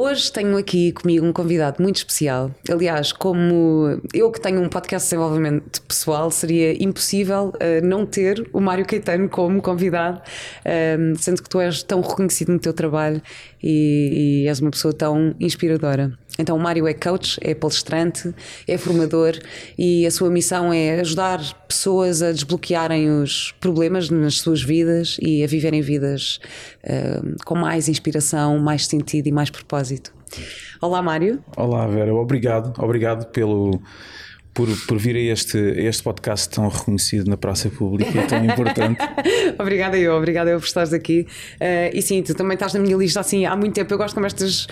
Hoje tenho aqui comigo um convidado muito especial. Aliás, como eu que tenho um podcast de desenvolvimento pessoal, seria impossível uh, não ter o Mário Caetano como convidado, uh, sendo que tu és tão reconhecido no teu trabalho e, e és uma pessoa tão inspiradora. Então, o Mário é coach, é palestrante, é formador e a sua missão é ajudar pessoas a desbloquearem os problemas nas suas vidas e a viverem vidas uh, com mais inspiração, mais sentido e mais propósito. Olá, Mário. Olá, Vera. Obrigado. Obrigado pelo por, por vir a este, a este podcast tão reconhecido na praça pública e tão importante. obrigada eu, obrigada eu por estares aqui. Uh, e sim, tu também estás na minha lista assim há muito tempo. Eu gosto como estas.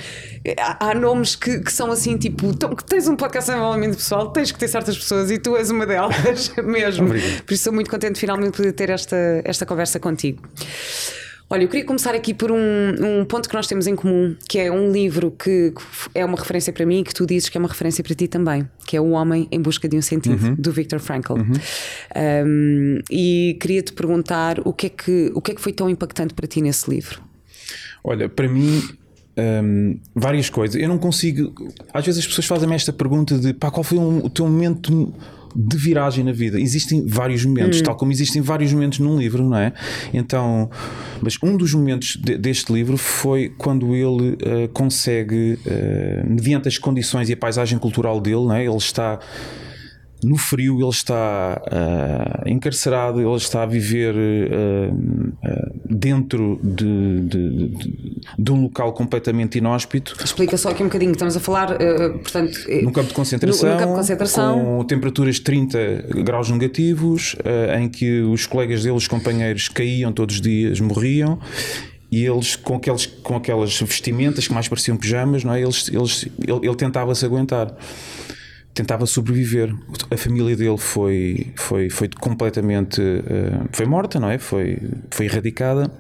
Há, há nomes que, que, são assim, tipo, que tens um podcast de desenvolvimento pessoal, tens que ter certas pessoas e tu és uma delas mesmo. Obrigado. Por isso estou muito contente finalmente de poder ter esta, esta conversa contigo. Olha, eu queria começar aqui por um, um, ponto que nós temos em comum, que é um livro que é uma referência para mim e que tu dizes que é uma referência para ti também, que é O Homem em Busca de um Sentido, uhum. do Viktor Frankl. Uhum. Um, e queria te perguntar o que, é que, o que é que foi tão impactante para ti nesse livro? Olha, para mim um, várias coisas. Eu não consigo. Às vezes as pessoas fazem-me esta pergunta de pá, qual foi o teu momento de viragem na vida. Existem vários momentos, hum. tal como existem vários momentos num livro, não é? Então, mas um dos momentos de, deste livro foi quando ele uh, consegue, uh, mediante as condições e a paisagem cultural dele, não é? Ele está no frio, ele está uh, encarcerado, ele está a viver uh, uh, dentro de, de, de, de, um local completamente inóspito. Explica só aqui um bocadinho, estamos a falar, portanto, num campo de concentração, no, no campo de concentração. com temperaturas de 30 graus negativos, em que os colegas dele, os companheiros, caíam todos os dias, morriam e eles com, aqueles, com aquelas vestimentas que mais pareciam pijamas, não é? eles, eles, ele, ele tentava se aguentar tentava sobreviver. A família dele foi, foi, foi completamente. Uh, foi morta, não é? Foi, foi erradicada.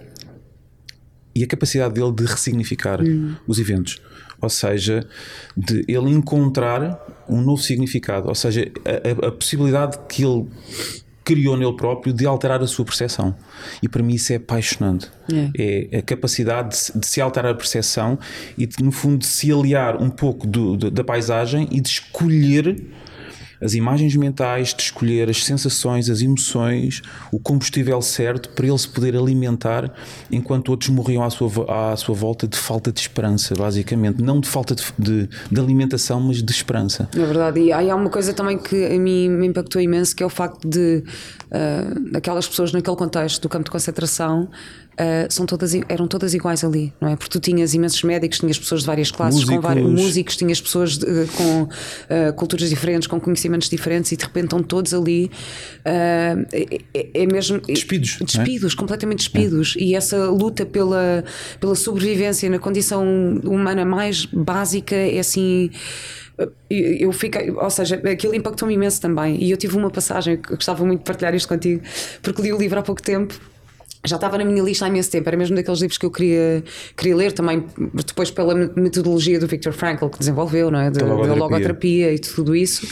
E a capacidade dele de ressignificar hum. os eventos. Ou seja, de ele encontrar um novo significado. Ou seja, a, a, a possibilidade que ele criou nele próprio de alterar a sua percepção. E para mim isso é apaixonante. É, é a capacidade de, de, se alterar a percepção e, de, no fundo, de se aliar um pouco do, da paisagem e de escolher as imagens mentais, de escolher as sensações, as emoções, o combustível certo para ele se poder alimentar enquanto outros morriam à sua, à sua volta de falta de esperança, basicamente. Não de falta de, de, de alimentação, mas de esperança. É verdade. E há uma coisa também que a mim me impactou imenso, que é o facto de uh, aquelas pessoas naquele contexto do campo de concentração uh, são todas, eram todas iguais ali, não é? Porque tu tinhas imensos médicos, tinhas pessoas de várias classes, músicos, com vários, músicos tinhas pessoas de, uh, com uh, culturas diferentes, com conhecimentos diferentes e de repente estão todos ali. É, é, mesmo. Despidos. Despidos, é? completamente despidos. É. E essa luta pela, pela sobrevivência na condição humana mais básica é assim eu fiquei, ou seja, aquilo impactou-me imenso também. E eu tive uma passagem que gostava muito de partilhar isto contigo, porque li o livro há pouco tempo já estava na minha lista há imenso tempo, era mesmo daqueles livros que eu queria, queria ler também, depois pela metodologia do Viktor Frankl que desenvolveu, não é? Da logoterapia. logoterapia e tudo isso.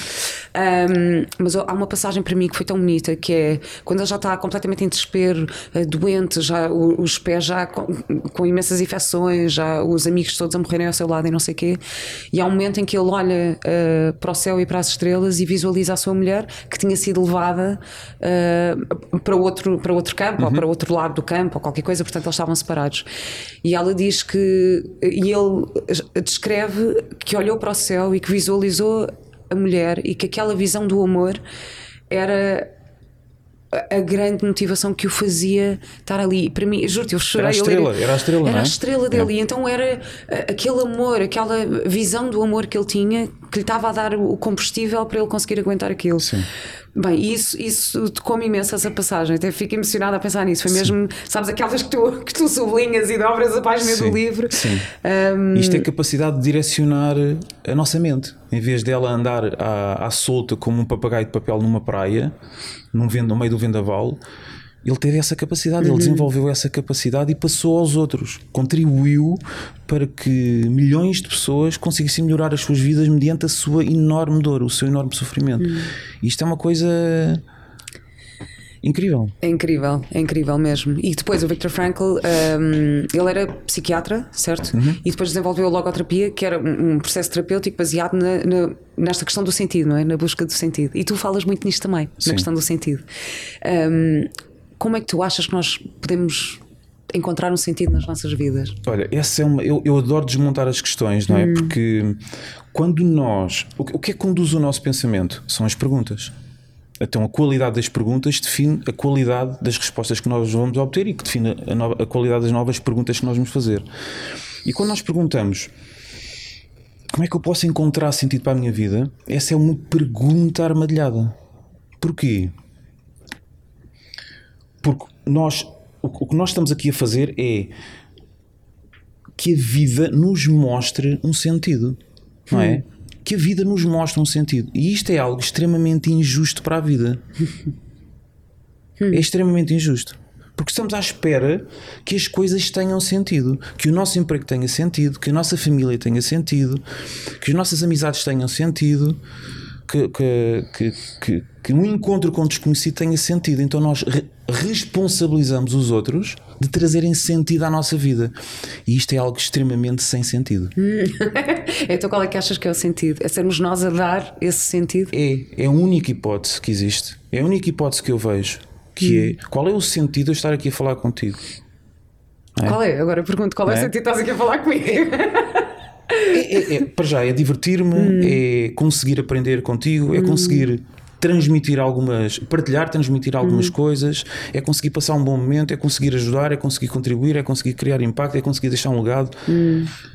Um, mas há uma passagem para mim que foi tão bonita que é quando ele já está completamente em desespero, eh, doente, já os pés já com, com, imensas infecções, já os amigos todos a morrerem ao seu lado e não sei o quê. E há um momento em que ele olha uh, para o céu e para as estrelas e visualiza a sua mulher que tinha sido levada uh, para, outro, para outro campo uhum. ou para outro lado do campo ou qualquer coisa, portanto eles estavam separados. E ela diz que. E ele descreve que olhou para o céu e que visualizou a mulher e que aquela visão do amor era a grande motivação que o fazia estar ali. Para mim, juro-te, eu chorei. Era a estrela, era, era a estrela, era a é? estrela dele. É. E então era aquele amor, aquela visão do amor que ele tinha que lhe estava a dar o combustível para ele conseguir aguentar aquilo. Sim. Bem, isso, isso tocou-me imenso essa passagem, até fico emocionada a pensar nisso. Foi mesmo, sabes, aquelas que tu, que tu sublinhas e dobras a página Sim, do livro. sim. Um, Isto é capacidade de direcionar a nossa mente. Em vez dela andar à, à solta como um papagaio de papel numa praia, num vento, no meio do vendaval, ele teve essa capacidade, ele desenvolveu essa capacidade e passou aos outros. Contribuiu para que milhões de pessoas conseguissem melhorar as suas vidas mediante a sua enorme dor, o seu enorme sofrimento. Isto é uma coisa incrível. É incrível, é incrível mesmo. E depois o Viktor Frankl, um, ele era psiquiatra, certo? Uhum. E depois desenvolveu a logoterapia, que era um um processo terapêutico baseado na, na- nesta questão do sentido, não é? Na busca do sentido. E tu falas muito nisto também, Sim. na questão do sentido. Um, como é que tu achas que nós podemos encontrar um sentido nas nossas vidas? Olha, essa é uma. Eu, eu adoro desmontar as questões, não é? Porque quando nós. O, que- o que é que conduz o nosso pensamento? São as perguntas. Então a qualidade das perguntas define a qualidade das respostas que nós vamos obter e que define a, nova- a qualidade das novas perguntas que nós vamos fazer. E quando nós perguntamos como é que eu posso encontrar sentido para a minha vida, essa é uma pergunta armadilhada. Porquê? Porque nós, o, que nós estamos aqui a fazer é que a vida nos mostre um sentido, não é? Que a vida nos mostre um sentido. E isto é algo extremamente injusto para a vida. É extremamente injusto. Porque estamos à espera que as coisas tenham sentido, que o nosso emprego tenha sentido, que a nossa família tenha sentido, que as nossas amizades tenham sentido, que, que, que, que, que um encontro com o desconhecido tenha sentido. Então nós re- responsabilizamos os outros de trazerem sentido à nossa vida. E isto é algo extremamente sem sentido. então qual é que achas que é o sentido? É sermos nós a dar esse sentido? É, é a única hipótese que existe. É a única hipótese que eu vejo. Que é qual é o sentido de eu estar aqui a falar contigo? Qual é? Agora pergunto qual é o é? sentido que estás aqui a falar comigo? É, é- é- para já, é divertir-me, é conseguir aprender contigo, é conseguir transmitir algumas, partilhar, transmitir algumas coisas, é conseguir passar um bom momento, é conseguir ajudar, é conseguir contribuir, é conseguir criar impacto, é conseguir deixar um legado.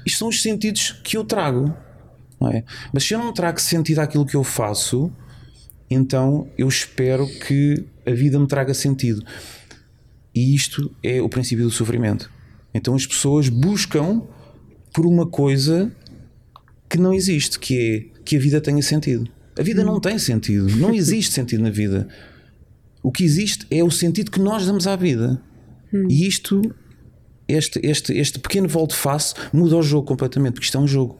Isto são os sentidos que eu trago. não é? Mas se eu não trago sentido àquilo que eu faço, então eu espero que a vida me traga sentido. E isto é o princípio do sofrimento. Então as pessoas buscam por uma coisa que não existe, que é que a vida tenha sentido. A vida não tem sentido, não existe sentido na vida. O que existe é o sentido que nós damos à vida. E isto, este, este, este pequeno volte-face muda o jogo completamente, porque isto é um jogo.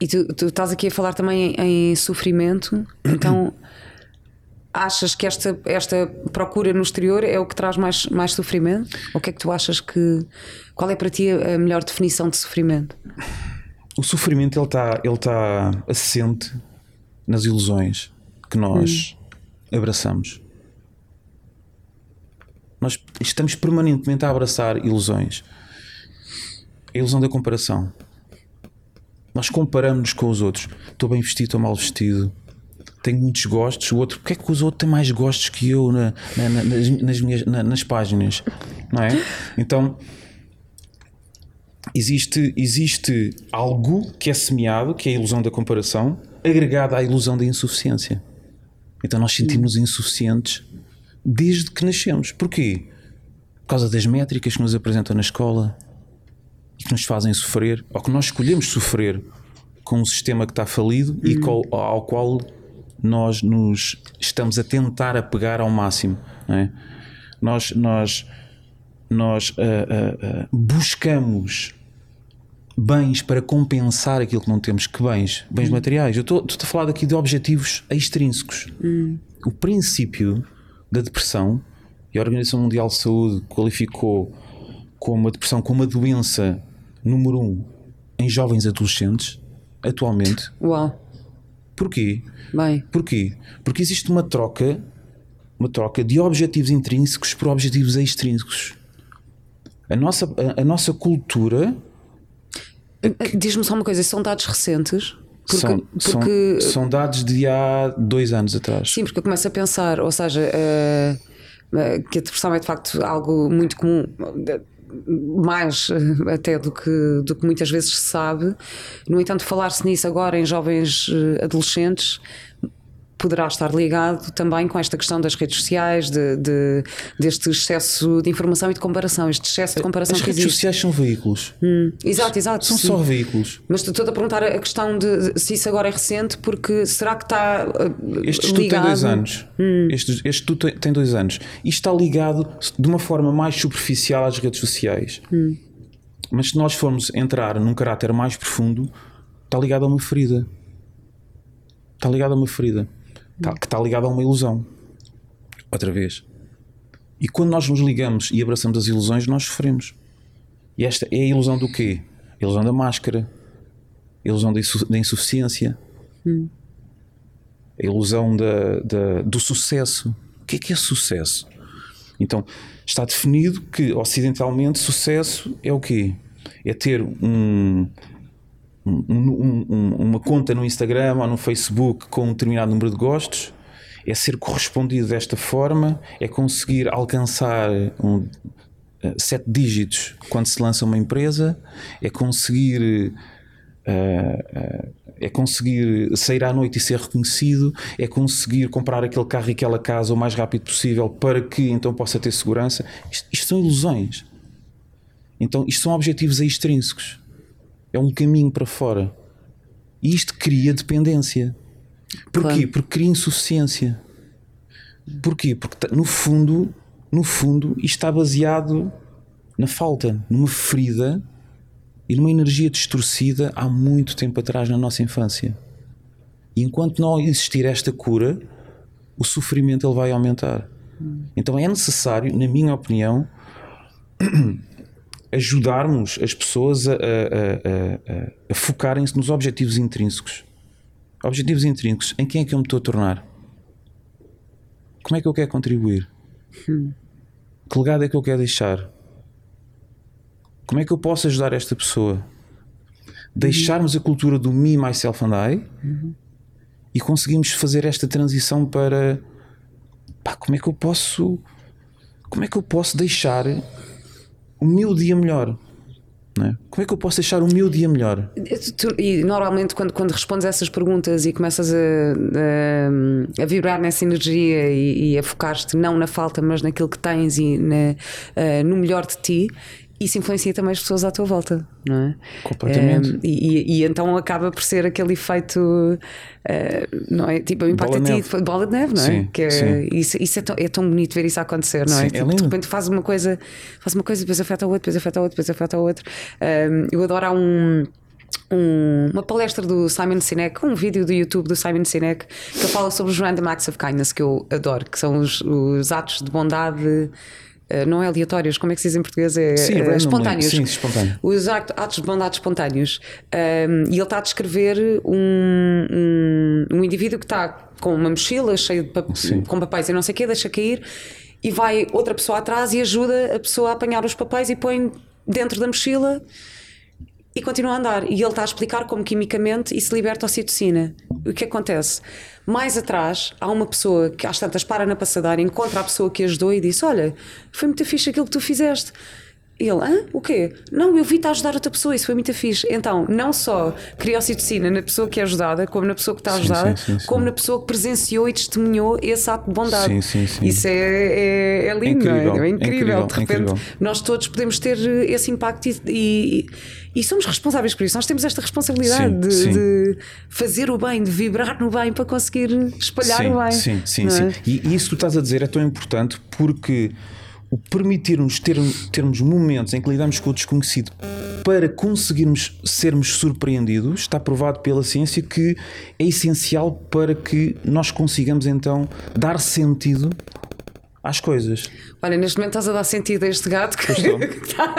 E tu, tu estás aqui a falar também em, em sofrimento, então achas que esta, esta procura no exterior é o que traz mais, mais sofrimento? Ou o que é que tu achas que. Qual é para ti a melhor definição de sofrimento? O sofrimento ele está ele tá assente nas ilusões que nós abraçamos. Nós estamos permanentemente a abraçar ilusões. A ilusão da comparação. Nós comparamos-nos com os outros. Estou bem vestido, estou mal vestido. Tenho muitos gostos. O outro, porque é que os outros têm mais gostos que eu na- na- na- nas, nas minhas, na- nas páginas? Não é? Então, existe, existe algo que é semeado, que é a ilusão da comparação, agregada à ilusão da insuficiência. Então nós sentimos insuficientes desde que nascemos. Porquê? Por causa das métricas que nos apresentam na escola e que nos fazem sofrer, ou que nós escolhemos sofrer com um sistema que está falido e qual- ao qual nós nos estamos a tentar apegar ao máximo. é? Nós, nós, nós ah, ah, ah, buscamos bens para compensar aquilo que não temos. Que bens? Bens materiais. Eu estou a falar aqui de objetivos extrínsecos. O princípio da depressão, e a Organização Mundial de Saúde qualificou como a depressão como a doença número um em jovens adolescentes, atualmente. Uau, Porquê? bem, Porquê? Porque existe uma troca, uma troca de objetivos intrínsecos por objetivos extrínsecos. A nossa, a, a nossa cultura diz-me só uma coisa: são dados recentes? Porque, são, são- porque são dados de há dois anos atrás. Sim, porque eu começo a pensar, ou seja, eh, eh, que a depressão é de facto algo muito comum, eh, mais eh, até do que, do que muitas vezes se sabe. No entanto, falar-se nisso agora em jovens eh, adolescentes poderá estar ligado também com esta questão das redes sociais, de, de- deste excesso de informação e de comparação, este excesso de comparação As que redes existe. sociais são veículos. Exato, exato. São sim. só veículos. Mas estou a perguntar a questão de, de se isso agora é recente, porque será que está uh, Este estudo ligado? tem dois anos. Este, este estudo tem- tem dois anos. E está ligado de uma forma mais superficial às redes sociais. Mas se nós formos entrar num caráter mais profundo, está ligado a uma ferida. Está ligado a uma ferida. Está, que está ligado a uma ilusão. Outra vez. E quando nós nos ligamos e abraçamos as ilusões, nós sofremos. E esta é a ilusão do quê? A ilusão da máscara. A ilusão da insu- da insuficiência a ilusão da, da- do sucesso. O que é que é sucesso? Então, está definido que ocidentalmente sucesso é o quê? É ter um, um- um- um- uma conta no Instagram ou no Facebook com um determinado número de gostos, é ser correspondido desta forma, é conseguir alcançar um, eh, sete dígitos quando se lança uma empresa, é conseguir é conseguir sair à noite e ser reconhecido, é conseguir comprar aquele carro e aquela casa o mais rápido possível para que então possa ter segurança. Isto, isto são ilusões. Então, isto são objetivos extrínsecos. É um caminho para fora. E isto cria dependência. Porquê? Claro. Porque cria insuficiência. Porquê? Porque no fundo, no fundo, isto está baseado na falta, numa ferida e numa energia distorcida há muito tempo atrás na nossa infância. E enquanto não existir esta cura, o sofrimento ele vai aumentar. Então é necessário, na minha opinião, ajudarmos as pessoas a, a- a- a- focarem-se nos objetivos intrínsecos. Objetivos intrínsecos. Em quem é que eu me estou a tornar? Como é que eu quero contribuir? Que legado é que eu quero deixar? Como é que eu posso ajudar esta pessoa? Deixarmos a cultura do me, myself and I e conseguimos fazer esta transição para pá, como é que eu posso como é que eu posso deixar o meu dia melhor? É? Como é que eu posso deixar o meu dia melhor? Tu- e normalmente quando, quando respondes a essas perguntas e começas a, a, a vibrar nessa energia e, e a focar-te não na falta, mas naquilo que tens e na- eh, no melhor de ti, isso influencia também as pessoas à tua volta, não é? Completamente. Eh, e, e- então acaba por ser aquele efeito, eh, não é? Tipo, o impacto Bola a de ti, neve. bola de neve, não é? Sim, que é. Isso, isso é, tão, é tão bonito ver isso acontecer, não é? Sim, é Tipo, de lindo. repente faz uma coisa, faz uma coisa, depois afeta a outra, depois afeta a outra, depois afeta a outra. Um, eu adoro há um. um- uma palestra do Simon Sinek, um vídeo do YouTube do Simon Sinek que fala sobre os random acts of kindness que eu adoro, que são os, os atos de bondade não é aleatórios, como é que se diz em português? É, Sim, eh, randomly. espontâneos. Sim, espontâneo. Os act- atos de bondade espontâneos. Um, e ele está a descrever um, um, um indivíduo que está com uma mochila cheia de pap- Sim. com papéis e não sei o quê, deixa cair e vai outra pessoa atrás e ajuda a pessoa a apanhar os papéis e põe dentro da mochila e continua a andar. E ele está a explicar como quimicamente isso liberta a ocitocina. O que acontece? Mais atrás, há uma pessoa que às tantas para na passadeira, encontra a pessoa que ajudou e diz: Olha, foi muito fixe aquilo que tu fizeste. E ele, hã? O quê? Não, eu vi-te a ajudar outra pessoa, isso foi muito fixe. Então, não só cria ocitocina na pessoa que é ajudada, como na pessoa que está Sim, ajudada, sim, sim, sim. como na pessoa que presenciou e testemunhou esse ato de bondade. Sim, sim, sim. Isso é, é, é lindo, não incrível, é? É é incrível. incrível, De repente, incrível. nós todos podemos ter eh, esse impacto e, e, e somos responsáveis por isso. Nós temos esta responsabilidade Sim, de, sim. de fazer o bem, de vibrar no bem para conseguir espalhar sim, o bem. Sim, sim, não sim. é? E, e isso que tu estás a dizer é tão importante porque o permitir-nos ter, termos momentos em que lidamos com o desconhecido para conseguirmos sermos surpreendidos está provado pela ciência que é essencial para que nós consigamos então dar sentido às coisas. Olha, neste momento estás a dar sentido a este gato que está,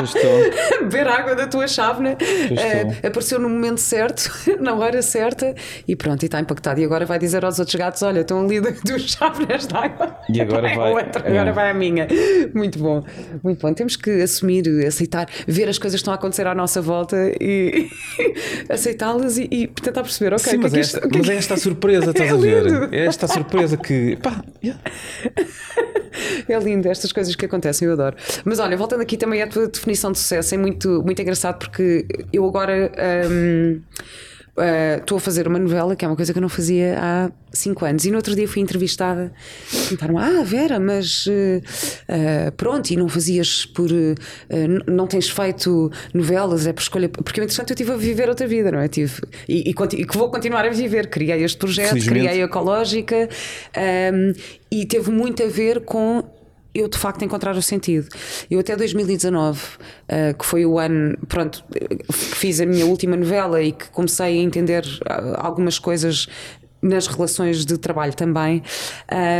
a beber água da tua chávena. Estou. apareceu no momento certo, na hora certa, e pronto, e está impactado. E agora vai dizer aos outros gatos: Olha, estão ali duas chávenas de água. E agora a vai- outra, agora é. vai a minha. Muito bom, muito bom. Temos que assumir, aceitar, ver as coisas que estão a acontecer à nossa volta e aceitá-las e, e tentar perceber, ok, Sim, que é mas, que é isto- esta, que é mas que- é esta a surpresa, estás É a ver? É esta a surpresa que. Pá, yeah. É lindo estas coisas que acontecem, eu adoro. Mas olha, voltando aqui também à tua definição de sucesso, é muito, muito engraçado porque eu agora. Uh, estou a fazer uma novela, que é uma coisa que eu não fazia há 5 anos. E no outro dia fui entrevistada e perguntaram: Ah, Vera, mas uh, uh, pronto, e não fazias por. não tens feito novelas, é por escolha. Porque, entretanto, eu estive a viver outra vida, não é? Tive, e, e, e que vou continuar a viver. Criei este projeto, criei a Ecológica um, e teve muito a ver com eu de facto encontrar o sentido. Eu até 2019, uh, que foi o ano, pronto, fiz a minha última novela e que comecei a entender ah, algumas coisas nas relações de trabalho também,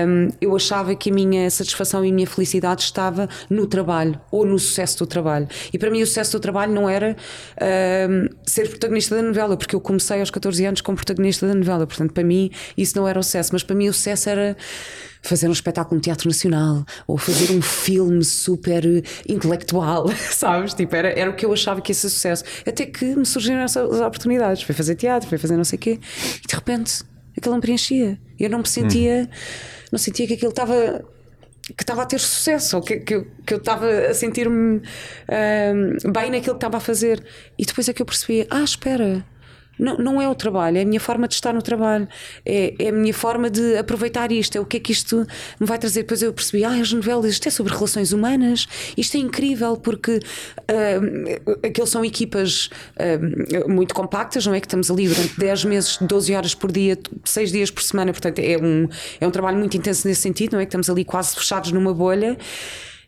um, eu achava que a minha satisfação e a minha felicidade estava no trabalho ou no sucesso do trabalho. E para mim o sucesso do trabalho não era um, ser protagonista da novela, porque eu comecei aos 14 anos como protagonista da novela, portanto para mim isso não era o sucesso, mas para mim o sucesso era fazer um espetáculo no Teatro Nacional ou fazer um filme super intelectual, sabes? Tipo, era, era o que eu achava que ia ser sucesso. Até que me surgiram essas oportunidades. Foi fazer teatro, foi fazer não sei o quê, e de repente aquilo não preenchia. Eu não me sentia, hum. não sentia que aquilo estava que estava a ter sucesso, ou que, que, que eu estava a sentir-me uh, bem naquilo que estava a fazer. E depois é que eu percebi: ah, espera, não, não é o trabalho, é a minha forma de estar no trabalho, é, é a minha forma de aproveitar isto, é o que é que isto me vai trazer. Depois eu percebi, ah, as novelas, isto é sobre relações humanas, isto é incrível porque uh, aqueles são equipas uh, muito compactas, não é? Que estamos ali durante 10 meses, 12 horas por dia, 6 dias por semana, portanto é um, é um trabalho muito intenso nesse sentido, não é? Que estamos ali quase fechados numa bolha.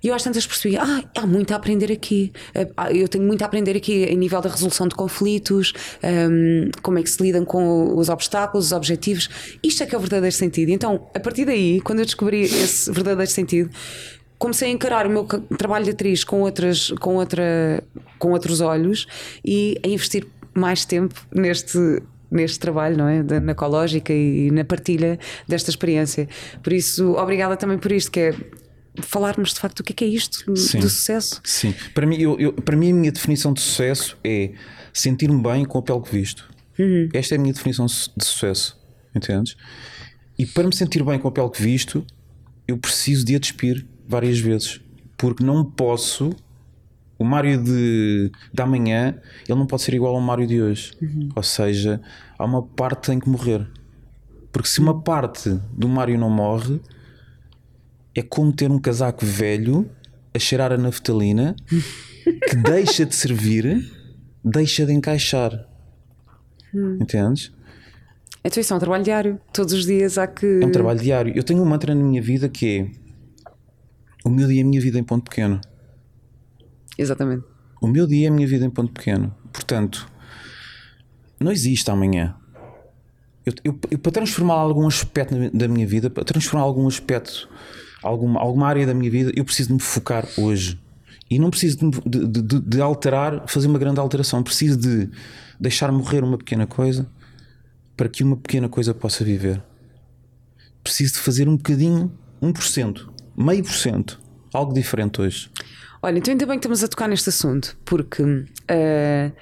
E eu às tantas percebi, ah, há muito a aprender aqui. Ah, eu tenho muito a aprender aqui em nível da resolução de conflitos, um, como é que se lidam com os obstáculos, os objetivos. Isto é que é o verdadeiro sentido. Então, a partir daí, quando eu descobri esse verdadeiro sentido, comecei a encarar o meu trabalho de atriz com, outras, com, outra, com outros olhos e a investir mais tempo neste neste trabalho, não é? Na ecológica e na partilha desta experiência. Por isso, obrigada também por isto, que é falarmos de facto o que é, que é isto Sim. do sucesso. Sim, para mim, eu, eu, para mim a minha definição de sucesso é sentir-me bem com o papel que visto. Uhum. Esta é a minha definição de sucesso, entendes? E para me sentir bem com o papel que visto, eu preciso de a despir várias vezes, porque não posso. O Mário de, de amanhã ele não pode ser igual ao Mário de hoje. Uhum. Ou seja, há uma parte que tem que morrer. Porque se uma parte do Mário não morre, é como ter um casaco velho a cheirar a naftalina que deixa de servir, deixa de encaixar. Hum. Entendes? Então isso é um trabalho diário. Todos os dias há que. É um trabalho diário. Eu tenho um mantra na minha vida que é o meu dia é a minha vida em ponto pequeno. Exatamente. O meu dia é a minha vida em ponto pequeno. Portanto, não existe amanhã. Eu, eu, eu para transformar algum aspecto da minha vida, para transformar algum aspecto alguma, alguma área da minha vida, eu preciso de me focar hoje. E não preciso de, de, de, de alterar, fazer uma grande alteração. Preciso de deixar morrer uma pequena coisa para que uma pequena coisa possa viver. Preciso de fazer um bocadinho, 1%, meio por cento, algo diferente hoje. Olha, então ainda bem que estamos a tocar neste assunto, porque uh,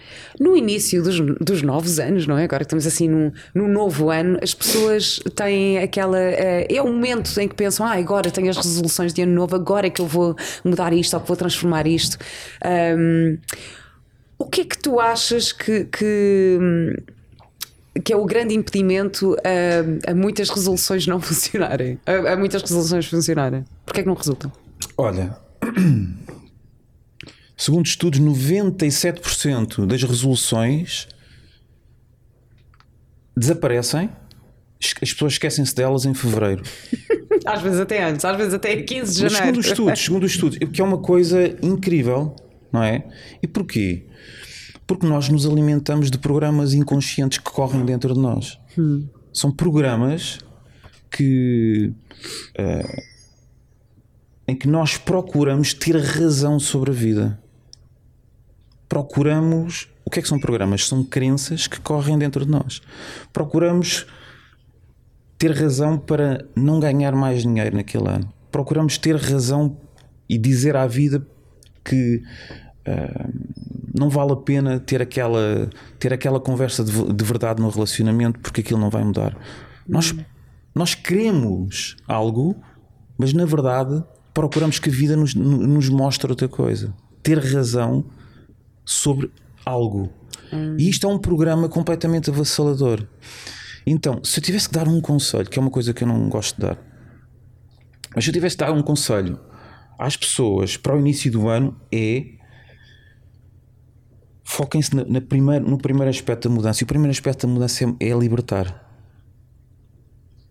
no início dos, dos novos anos, não é? Agora que estamos assim num, num novo ano, as pessoas têm aquela. Uh, é o momento em que pensam, ah, agora tenho as resoluções de ano novo, agora é que eu vou mudar isto ou que vou transformar isto. Um, o que é que tu achas que, que que é o grande impedimento a, a muitas resoluções não funcionarem, a, a muitas resoluções funcionarem. Porquê é que não resultam? Olha, Segundo estudos, 97% das resoluções desaparecem, as pessoas esquecem-se delas em fevereiro. às vezes até antes, às vezes até 15 de janeiro. Mas segundo os estudos, segundo os estudos, que é uma coisa incrível, não é? E porquê? Porque nós nos alimentamos de programas inconscientes que correm dentro de nós. Hum. São programas que. Uh, em que nós procuramos ter razão sobre a vida procuramos. O que é que são programas? São crenças que correm dentro de nós. Procuramos ter razão para não ganhar mais dinheiro naquele ano. Procuramos ter razão e dizer à vida que uh, não vale a pena ter aquela, ter aquela conversa de, de, verdade no relacionamento porque aquilo não vai mudar. Nós, nós queremos algo, mas na verdade procuramos que a vida nos, nos mostre outra coisa. Ter razão sobre algo. E isto é um programa completamente avassalador. Então, se eu tivesse que dar um conselho, que é uma coisa que eu não gosto de dar, mas se eu tivesse que dar um conselho às pessoas para o início do ano é foquem-se na, na no primeiro aspecto da mudança. E o primeiro aspecto da mudança é, é libertar.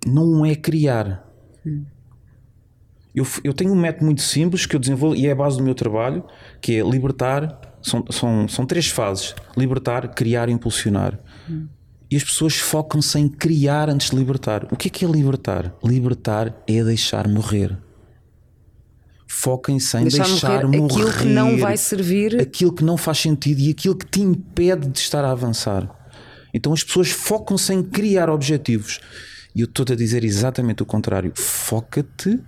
Não é criar. Eu, eu tenho um método muito simples que eu desenvolvo e é a base do meu trabalho, que é libertar. São, são, são três fases: libertar, criar e impulsionar. E as pessoas focam-se em criar antes de libertar. O que é que é libertar? Libertar é deixar morrer. Foquem-se em deixar, deixar morrer, morrer, aquilo que não vai servir, aquilo que não faz sentido e aquilo que te impede de estar a avançar. Então as pessoas focam-se em criar objetivos. E eu estou a dizer exatamente o contrário. Foca-te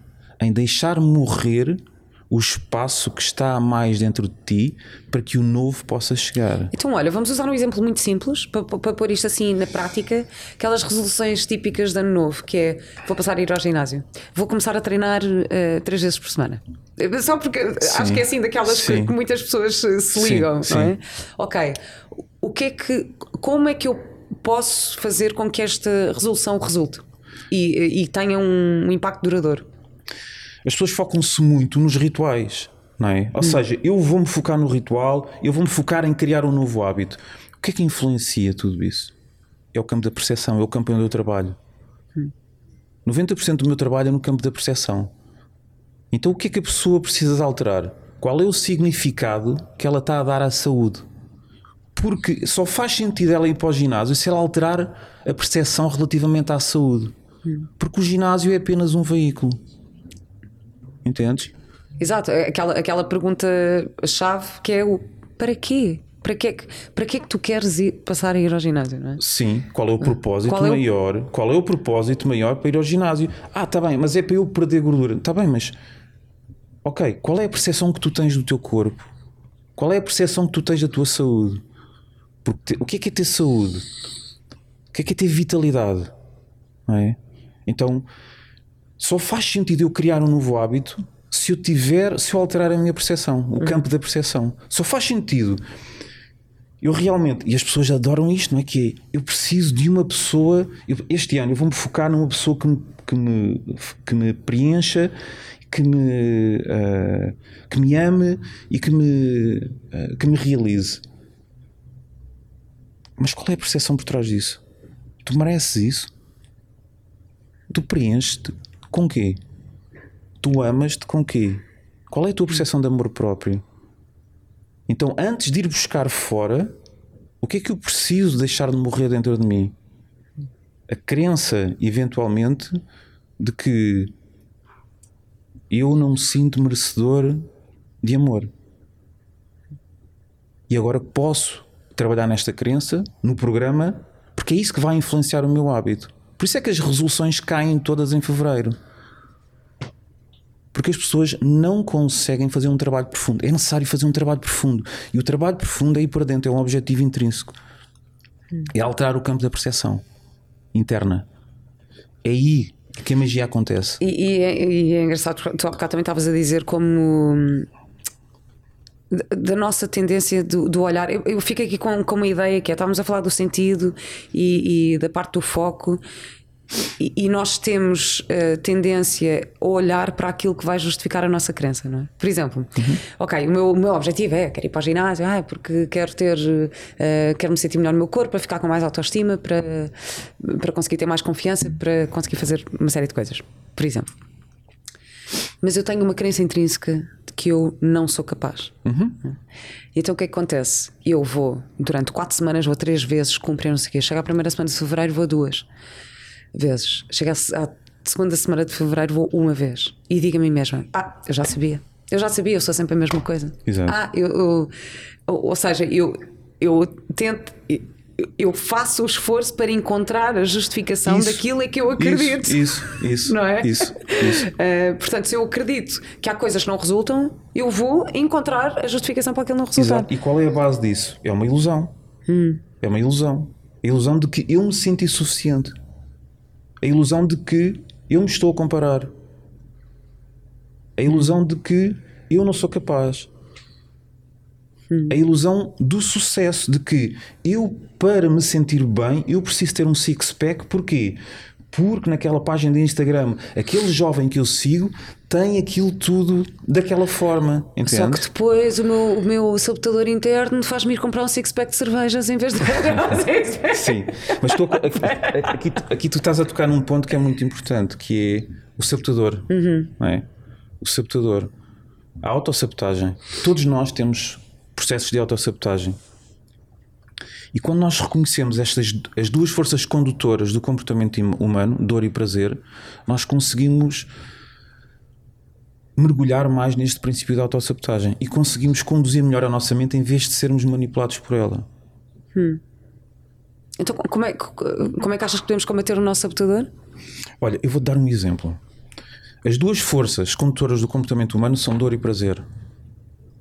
em deixar morrer o espaço que está a mais dentro de ti para que o novo possa chegar. Então, olha, vamos usar um exemplo muito simples para, para, pôr isto assim na prática. Aquelas resoluções típicas de ano novo, que é vou passar a ir ao ginásio, vou começar a treinar uh, três vezes por semana. Só porque sim, acho que é assim daquelas que, que, muitas pessoas se ligam, sim, não é? Ok. O que é que, como é que eu posso fazer com que esta resolução resulte e, e tenha um impacto duradouro? As pessoas focam-se muito nos rituais, não é? Ou hum. seja, eu vou-me focar no ritual, eu vou-me focar em criar um novo hábito. O que é que influencia tudo isso? É o campo da percepção, é o campo onde eu trabalho. Hum. 90% do meu trabalho é no campo da percepção. Então o que é que a pessoa precisa de alterar? Qual é o significado que ela está a dar à saúde? Porque só faz sentido ela ir para o ginásio se ela alterar a percepção relativamente à saúde. Hum. Porque o ginásio é apenas um veículo. Entendes? Exato, é aquela, aquela pergunta-chave que é o para quê? Para que, é que, para que é que tu queres ir, passar a ir ao ginásio? Não é? Sim, qual é o propósito qual maior? É o... Qual é o propósito maior para ir ao ginásio? Ah, tá bem, mas é para eu perder gordura. Tá bem, mas ok, qual é a percepção que tu tens do teu corpo? Qual é a percepção que tu tens da tua saúde? Porque te, o que é que é ter saúde? O que é que é ter vitalidade? Não é? Então, só faz sentido eu criar um novo hábito se eu tiver, se eu alterar a minha percepção, o campo da percepção. Só faz sentido. Eu realmente, e as pessoas adoram isto, não é? Que é, eu preciso de uma pessoa. Eu, este ano eu vou-me focar numa pessoa que me, que me, que me preencha, que me, uh, que me ame e que me, uh, que me realize. Mas qual é a percepção por trás disso? Tu mereces isso? Tu preenches-te? Com quê? Tu amas-te com quê? Qual é a tua percepção de amor próprio? Então, antes de ir buscar fora, o que é que eu preciso deixar de morrer dentro de mim? A crença, eventualmente, de que eu não me sinto merecedor de amor. E agora posso trabalhar nesta crença, no programa, porque é isso que vai influenciar o meu hábito. Por isso é que as resoluções caem todas em fevereiro. Porque as pessoas não conseguem fazer um trabalho profundo. É necessário fazer um trabalho profundo. E o trabalho profundo é ir para dentro, é um objetivo intrínseco. É alterar o campo da percepção interna. É aí que a magia acontece. E, e, é, e é engraçado, tu há também estavas a dizer como da nossa tendência do, do olhar. Eu, eu, fico aqui com, com uma ideia que é: estávamos a falar do sentido e, e da parte do foco. E, e nós temos uh, tendência a olhar para aquilo que vai justificar a nossa crença, não é? Por exemplo, uhum. ok, o meu, o meu objetivo é quero ir para o ginásio, ah, porque quero ter, uh, quero me sentir melhor no meu corpo, para ficar com mais autoestima, para, para conseguir ter mais confiança, para conseguir fazer uma série de coisas, por exemplo. Mas eu tenho uma crença intrínseca que eu não sou capaz. Uhum. Então o que é que acontece? Eu vou, durante quatro semanas, vou três vezes cumprir, não sei o quê. Chega a primeira semana de fevereiro, vou duas vezes. Chega à segunda semana de fevereiro, vou uma vez. E digo a mim mesma: Ah, eu já sabia. Eu já sabia, eu sou sempre a mesma coisa. Exato. Ah, eu, eu ou, ou seja, eu, eu tento eu faço o esforço para encontrar a justificação isso, daquilo em que eu acredito. Isso, isso, isso não é? Isso, isso. Uh, portanto, se eu acredito que há coisas que não resultam, eu vou encontrar a justificação para aquilo não resultar. Exato. E qual é a base disso? É uma ilusão. Hum. É uma ilusão. A ilusão de que eu me sinto insuficiente. A ilusão de que eu me estou a comparar. A ilusão de que eu não sou capaz. A ilusão do sucesso, de que eu, para me sentir bem, eu preciso ter um six-pack. Porquê? Porque naquela página de Instagram, aquele jovem que eu sigo tem aquilo tudo daquela forma. Entende? Só que depois o meu, o meu sabotador interno faz-me ir comprar um six-pack de cervejas em vez de comprar um six-pack. Sim, mas estou, aqui, aqui, aqui, tu estás a tocar num ponto que é muito importante, que é o sabotador. Uhum. Não é? O sabotador. A autossabotagem. Todos nós temos processos de autossabotagem. E quando nós reconhecemos estas as duas forças condutoras do comportamento humano, dor e prazer, nós conseguimos mergulhar mais neste princípio da autossabotagem e conseguimos conduzir melhor a nossa mente em vez de sermos manipulados por ela. Hum. Então, como é, como é que achas que podemos combater o nosso sabotador? Olha, eu vou-te dar um exemplo. As duas forças condutoras do comportamento humano são dor e prazer.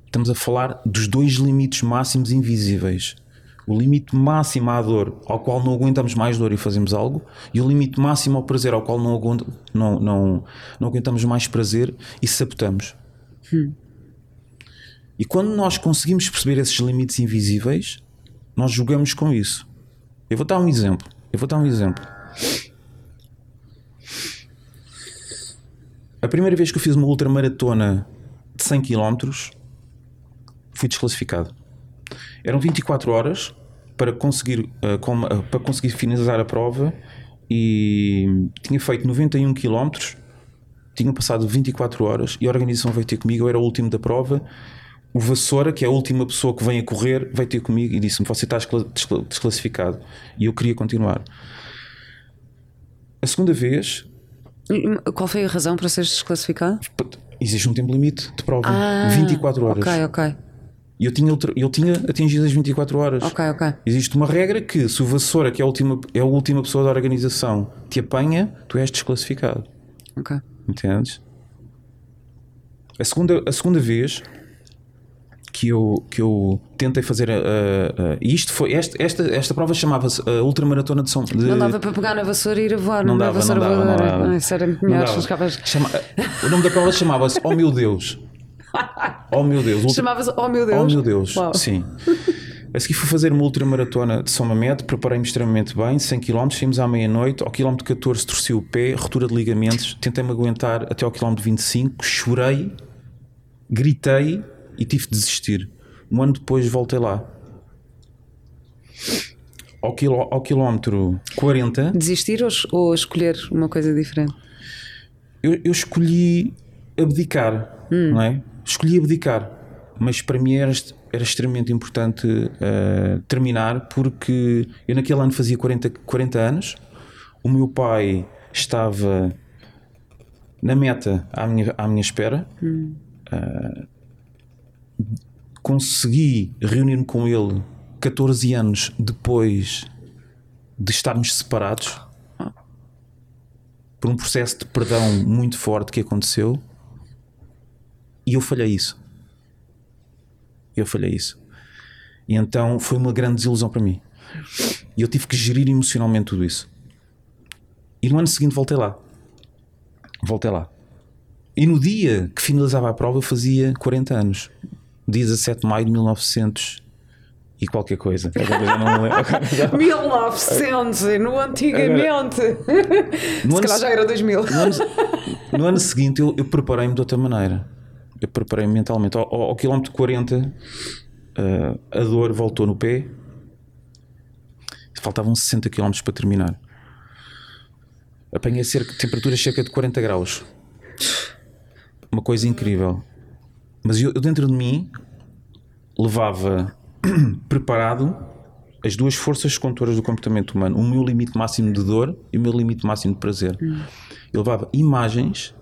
Estamos a falar dos dois limites máximos invisíveis o limite máximo à dor ao qual não aguentamos mais dor e fazemos algo, e o limite máximo ao prazer ao qual não, não, não, não aguentamos mais prazer e sabotamos. Hum. E quando nós conseguimos perceber esses limites invisíveis, nós jogamos com isso. Eu vou dar um exemplo. Eu vou dar um exemplo. A primeira vez que eu fiz uma ultramaratona de 100 km, fui desclassificado. Eram 24 horas para conseguir, uh, com, uh, para conseguir finalizar a prova e tinha feito 91 km, tinha passado 24 horas e a organização veio ter comigo, eu era o último da prova. O Vassoura, que é a última pessoa que vem a correr, veio ter comigo e disse-me: Você está desclassificado. E eu queria continuar. A segunda vez. Qual foi a razão para seres desclassificado? Existe um tempo limite de prova: ah, 24 horas. Ok, ok. E eu tinha, eu tinha atingido as 24 horas. Ok, ok. Existe uma regra que se o Vassoura, que é a última, é a última pessoa da organização, te apanha, tu és desclassificado. Ok. Entendes? A segunda, a segunda vez que eu, que eu tentei fazer a, a isto foi esta, esta, esta prova chamava-se a Ultramaratona de São de... Não dava para pegar na vassoura e ir a voar, não, não dava, não dava, não dava. Não, isso era melhor. Chama... O nome da prova chamava-se Oh meu Deus. Oh meu Deus. Ultra... Chamava-se Oh meu Deus. Oh meu Deus. Uau. Sim. A seguir fui fazer uma ultramaratona de São Mamede, preparei-me extremamente bem, 100 km, saímos à meia-noite, ao quilómetro 14 torci o pé, ruptura de ligamentos, tentei-me aguentar até ao quilómetro 25, chorei, gritei e tive de desistir. Um ano depois voltei lá. Ao, quiló, ao quilómetro 40. Desistir ou, ou escolher uma coisa diferente? Eu, eu escolhi abdicar, hum. não é? Escolhi abdicar, mas para mim era, era extremamente importante uh, terminar porque eu naquele ano fazia 40, 40 anos, o meu pai estava na meta à minha, à minha espera. Hum. Uh, consegui reunir-me com ele 14 anos depois de estarmos separados por um processo de perdão muito forte que aconteceu e eu falhei isso. Eu falhei isso. E então foi uma grande desilusão para mim. E eu tive que gerir emocionalmente tudo isso. E no ano seguinte voltei lá. Voltei lá. E no dia que finalizava a prova eu fazia 40 anos. Dia 17 de maio de 1900 e qualquer coisa. Coisa não lembro. 1900, no antigamente. No Se calhar já era 2000. No ano, no ano seguinte eu, eu preparei-me de outra maneira eu preparei mentalmente. Ao, ao, ao quilómetro 40, uh, eh, a dor voltou no pé. Faltavam 60 km para terminar. Apanhei cerca, temperaturas cerca de 40 graus. Uma coisa incrível. Mas eu, eu dentro de mim levava preparado as duas forças condutoras do comportamento humano, o meu limite máximo de dor e o meu limite máximo de prazer. Hum. Eu levava imagens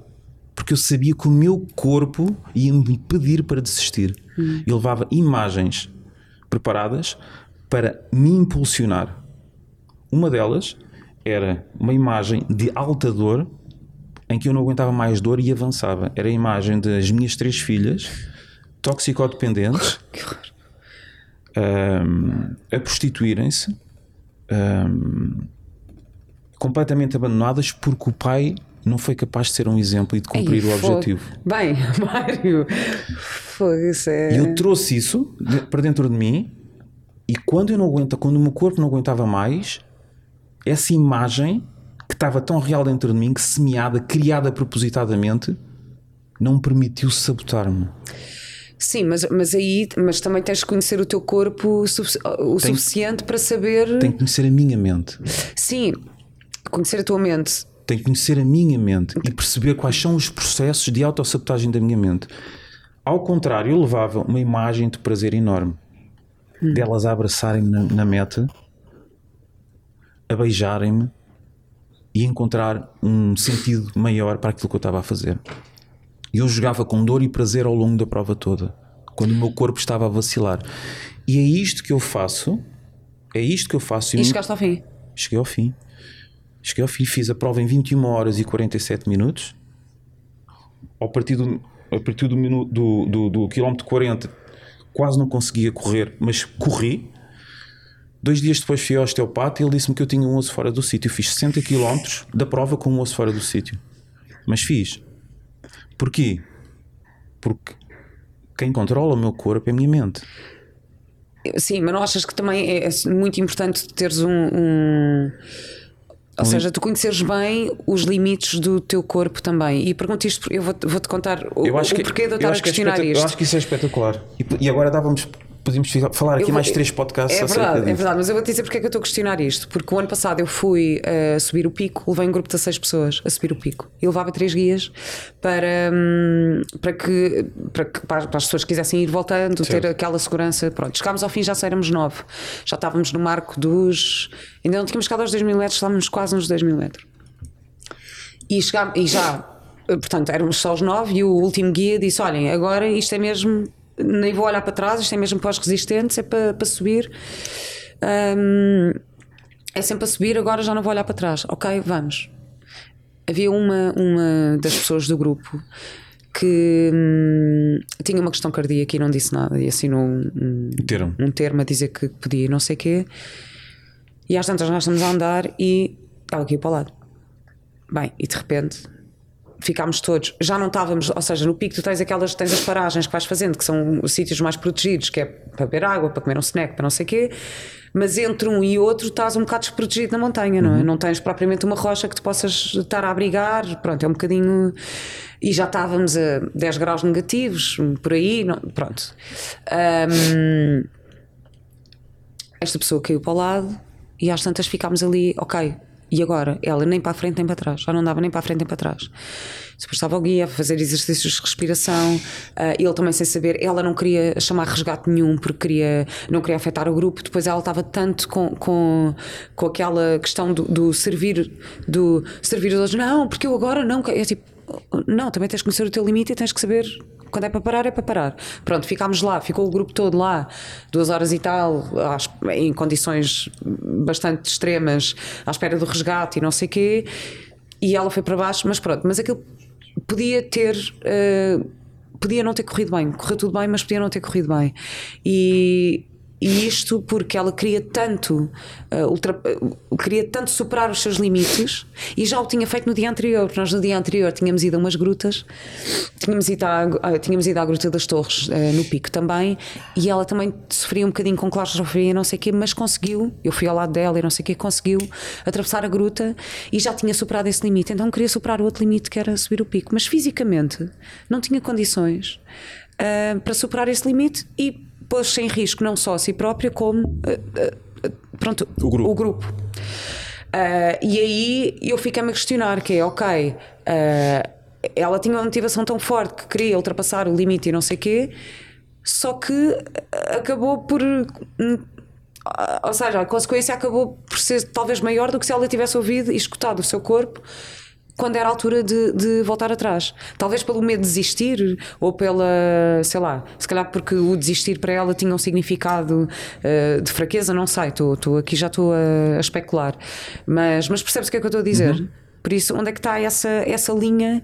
porque eu sabia que o meu corpo ia me pedir para desistir. Hum. Eu levava imagens preparadas para me impulsionar. Uma delas era uma imagem de alta dor em que eu não aguentava mais dor e avançava. Era a imagem das minhas três filhas toxicodependentes um, a prostituírem-se um, completamente abandonadas porque o pai não foi capaz de ser um exemplo e de cumprir Ei, o fogo. objetivo. Bem, Mário, foi isso é. E eu trouxe isso de- para dentro de mim e quando eu não aguento, quando o meu corpo não aguentava mais, essa imagem que estava tão real dentro de mim, que semeada, criada propositadamente, não me permitiu sabotar-me. Sim, mas, mas aí mas também tens de conhecer o teu corpo o, Tem- suficiente para saber. Tenho que conhecer a minha mente. Sim, conhecer a tua mente. Tenho que conhecer a minha mente e perceber quais são os processos de autossabotagem da minha mente. Ao contrário, eu levava uma imagem de prazer enorme delas a abraçarem-me na, na meta, a beijarem-me e encontrar um sentido maior para aquilo que eu estava a fazer. E eu jogava com dor e prazer ao longo da prova toda, quando o meu corpo estava a vacilar. E é isto que eu faço, é isto que eu faço. E eu- chegaste ao fim. Cheguei ao fim. Cheguei ao fim, fiz a prova em 21 horas e 47 minutos. Ao partir do, a partir do, minuto, do, do, do quilómetro 40, quase não conseguia correr, mas corri. Dois dias depois fui ao osteopata e ele disse-me que eu tinha um osso fora do sítio. Fiz 60 quilómetros da prova com um osso fora do sítio. Mas fiz. Porquê? Porque quem controla o meu corpo é a minha mente. Sim, mas não achas que também é é muito importante teres um. um- Ou seja, tu conheceres bem os limites do teu corpo também. E pergunto isto, eu vou- vou-te contar o, Eu acho o que, porquê de eu eu estar a acho que é questionar isto. Eu acho que isso é espetacular. E, e agora dávamos, podíamos falar aqui vou- mais três podcasts É verdade, é verdade, mas eu vou te dizer porque é que eu estou a questionar isto. Porque o ano passado eu fui eh, subir o pico, levei um grupo de seis pessoas a subir o pico e levava três guias para, hum, para, que, para, que, para as pessoas que quisessem ir voltando, ter Certo. aquela segurança. Pronto, chegámos ao fim, já só éramos nove. Já estávamos no marco dos. Ainda não tínhamos chegado aos 2 mil metros, estávamos quase nos 2 mil metros. E, chegámos, e já, eh, portanto, éramos só os nove e o último guia disse: Olhem, agora isto é mesmo, nem vou olhar para trás, isto é mesmo para os resistentes, é para, para subir. Hum, é sempre a subir, agora já não vou olhar para trás. Ok, vamos. Havia uma, uma das pessoas do grupo que hum, tinha uma questão cardíaca e não disse nada e assinou um, um, Termo. um termo a dizer que podia e não sei o quê. E às tantas nós estamos a andar e ela caiu para o lado. Bem, e de repente ficámos todos, já não estávamos, ou seja, no pico tu tens aquelas, tens as paragens que vais fazendo, que são os sítios mais protegidos, que é para beber água, para comer um snack, para não sei o quê, mas entre um e outro estás um bocado desprotegido na montanha, não é? Não tens propriamente uma rocha que te possas estar a abrigar, pronto, é um bocadinho. E já estávamos a 10 graus negativos, por aí, não- pronto. Ahm, esta pessoa caiu para o lado e às tantas ficámos ali, ok. E agora? Ela nem para a frente nem para trás, já não dava nem para a frente nem para trás. Depois estava o guia a fazer exercícios de respiração, ah, ele também sem saber, ela não queria chamar resgate nenhum porque queria, não queria afetar o grupo. Depois ela estava tanto com, com, com aquela questão do, do servir, do servir os outros, não, porque eu agora não. É tipo, não, também tens que conhecer o teu limite e tens que saber quando é para parar, é para parar. Pronto, ficámos lá, ficou o grupo todo lá, duas horas e tal, em condições bastante extremas, à espera do resgate e não sei quê, e ela foi para baixo, mas pronto, mas aquilo podia ter. eh, podia não ter corrido bem, correu tudo bem, mas podia não ter corrido bem. E. E isto porque ela queria tanto, eh, ultra- eh, queria tanto superar os seus limites e já o tinha feito no dia anterior. Nós no dia anterior tínhamos ido a umas grutas, tínhamos ido à, ah, tínhamos ido à Gruta das Torres eh, no Pico também, e ela também sofria um bocadinho com claustrofobia não sei o quê, mas conseguiu. Eu fui ao lado dela e não sei o quê, conseguiu atravessar a gruta e já tinha superado esse limite. Então queria superar o outro limite que era subir o pico, mas fisicamente não tinha condições ah, para superar esse limite e pôs-se em risco não só a si própria, como ah, ah, pronto, O grupo. O grupo. Ah, e aí eu fiquei-me a questionar: que é, ok, ela tinha uma motivação tão forte que queria ultrapassar o limite e não sei o quê, só que acabou por. hum, Ou seja, a consequência acabou por ser talvez maior do que se ela tivesse ouvido e escutado o seu corpo quando era a altura de, de voltar atrás. Talvez pelo medo de desistir ou pela, sei lá, se calhar porque o desistir para ela tinha um significado eh, de fraqueza, não sei, estou, estou aqui já estou a, a especular. Mas, mas percebes o que é que eu estou a dizer? Por isso, onde é que está essa, essa linha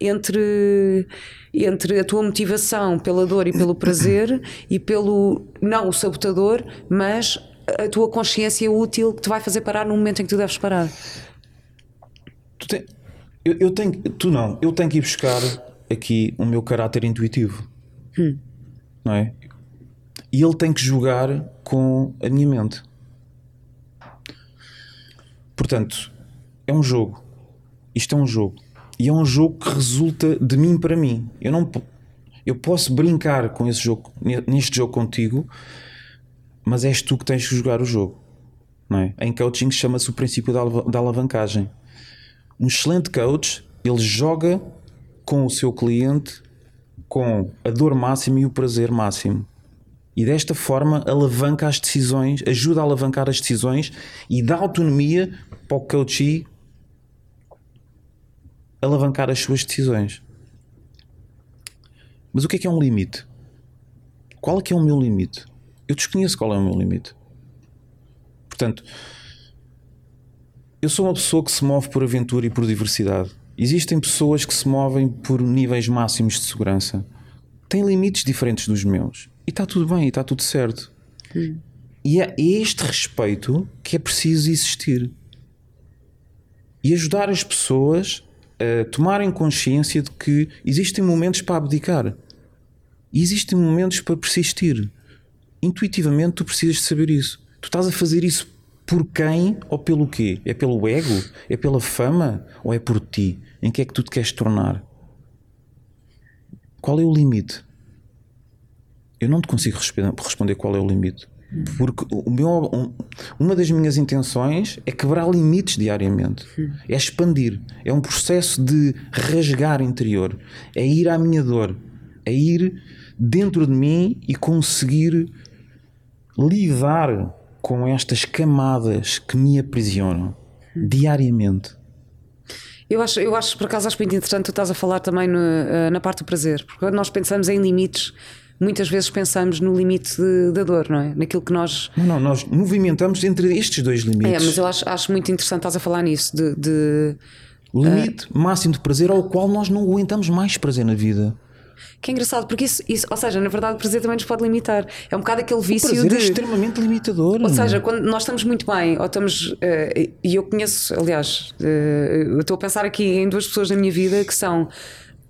entre, entre a tua motivação pela dor e pelo prazer e pelo, não o sabotador, mas a tua consciência útil que te vai fazer parar no momento em que tu deves parar? Tu tem- Eu, eu tenho, tu não, eu tenho que ir buscar aqui o meu caráter intuitivo, não é? E ele tem que jogar com a minha mente. Portanto, é um jogo. Isto é um jogo. E é um jogo que resulta de mim para mim. Eu não eu posso brincar com esse jogo, neste jogo contigo, mas és tu que tens que jogar o jogo. Não é? Em coaching chama-se o princípio da alav- da alavancagem. Um excelente coach, ele joga com o seu cliente com a dor máxima e o prazer máximo. E desta forma alavanca as decisões, ajuda a alavancar as decisões e dá autonomia para o coachee alavancar as suas decisões. Mas o que é que é um limite? Qual é que é o meu limite? Eu desconheço qual é o meu limite. Portanto, eu sou uma pessoa que se move por aventura e por diversidade. Existem pessoas que se movem por níveis máximos de segurança. Têm limites diferentes dos meus. E está tudo bem, e está tudo certo. E é este respeito que é preciso existir. E ajudar as pessoas a tomarem consciência de que existem momentos para abdicar. E existem momentos para persistir. Intuitivamente tu precisas de saber isso. Tu estás a fazer isso por quem ou pelo quê? É pelo ego? É pela fama? Ou é por ti? Em que é que tu te queres tornar? Qual é o limite? Eu não te consigo responder qual é o limite. Porque o meu, um- uma das minhas intenções é quebrar limites diariamente, é expandir, é um processo de rasgar interior, é ir à minha dor, é ir dentro de mim e conseguir lidar com estas camadas que me aprisionam diariamente. Eu acho, eu acho, por acaso, acho muito interessante tu estás a falar também no, eh, na parte do prazer, porque quando nós pensamos em limites, muitas vezes pensamos no limite de- da dor, não é? Naquilo que nós. Não, não, nós movimentamos entre estes dois limites. É, mas eu acho, acho muito interessante estás a falar nisso, de. de- limite máximo de prazer ao qual nós não aguentamos mais prazer na vida. Que é engraçado, porque isso, isso, ou seja, na verdade, o prazer também nos pode limitar. É um bocado aquele vício prazer de. é extremamente limitador. Ou seja, quando nós estamos muito bem, ou estamos. eh, e eu conheço, aliás, eh, eu estou a pensar aqui em duas pessoas na minha vida que são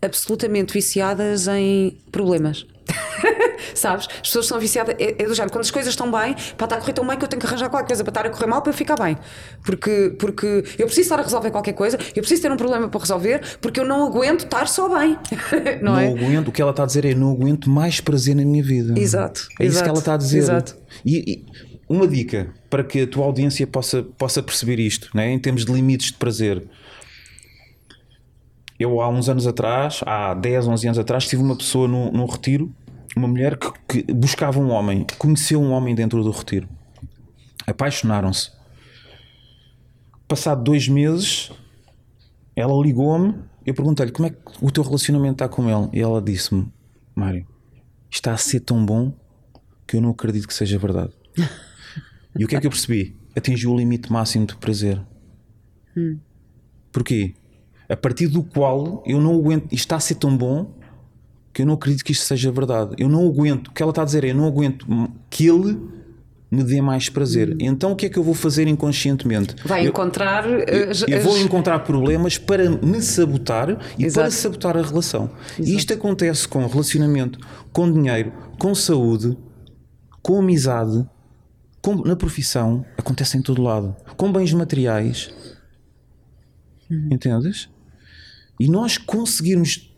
absolutamente viciadas em problemas. Sabes? As pessoas são viciadas. É, é do género, quando as coisas estão bem, para estar a correr tão bem que eu tenho que arranjar qualquer coisa para estar a correr mal para eu ficar bem. Porque, porque eu preciso estar a resolver qualquer coisa, eu preciso ter um problema para resolver, porque eu não aguento estar só bem. não, não é? aguento, o que ela está a dizer é não aguento mais prazer na minha vida. Exato, É isso exato, que ela está a dizer. exato. E, e uma dica para que a tua audiência possa, possa perceber isto, né? em termos de limites de prazer. Eu há uns anos atrás, há 10, 11 anos atrás, tive uma pessoa num, num retiro, uma mulher que, que buscava um homem, conheceu um homem dentro do retiro. Apaixonaram-se. Passado dois meses, ela ligou-me, eu perguntei-lhe como é que o teu relacionamento está com ele. E ela disse-me: Mário, está a ser tão bom que eu não acredito que seja verdade. e o que é que eu percebi? Atingiu o limite máximo de prazer. Porquê? A partir do qual eu não aguento, isto está a ser tão bom que eu não acredito que isto seja verdade. Eu não aguento, o que ela está a dizer é: eu não aguento que ele me dê mais prazer. Então o que é que eu vou fazer inconscientemente? Vai Eu- encontrar. eh, as- eu vou encontrar problemas para me sabotar e Exato. para sabotar a relação. E isto acontece com relacionamento, com dinheiro, com saúde, com amizade, com- na profissão, acontece em todo lado. Com bens materiais. Entendes? E nós conseguirmos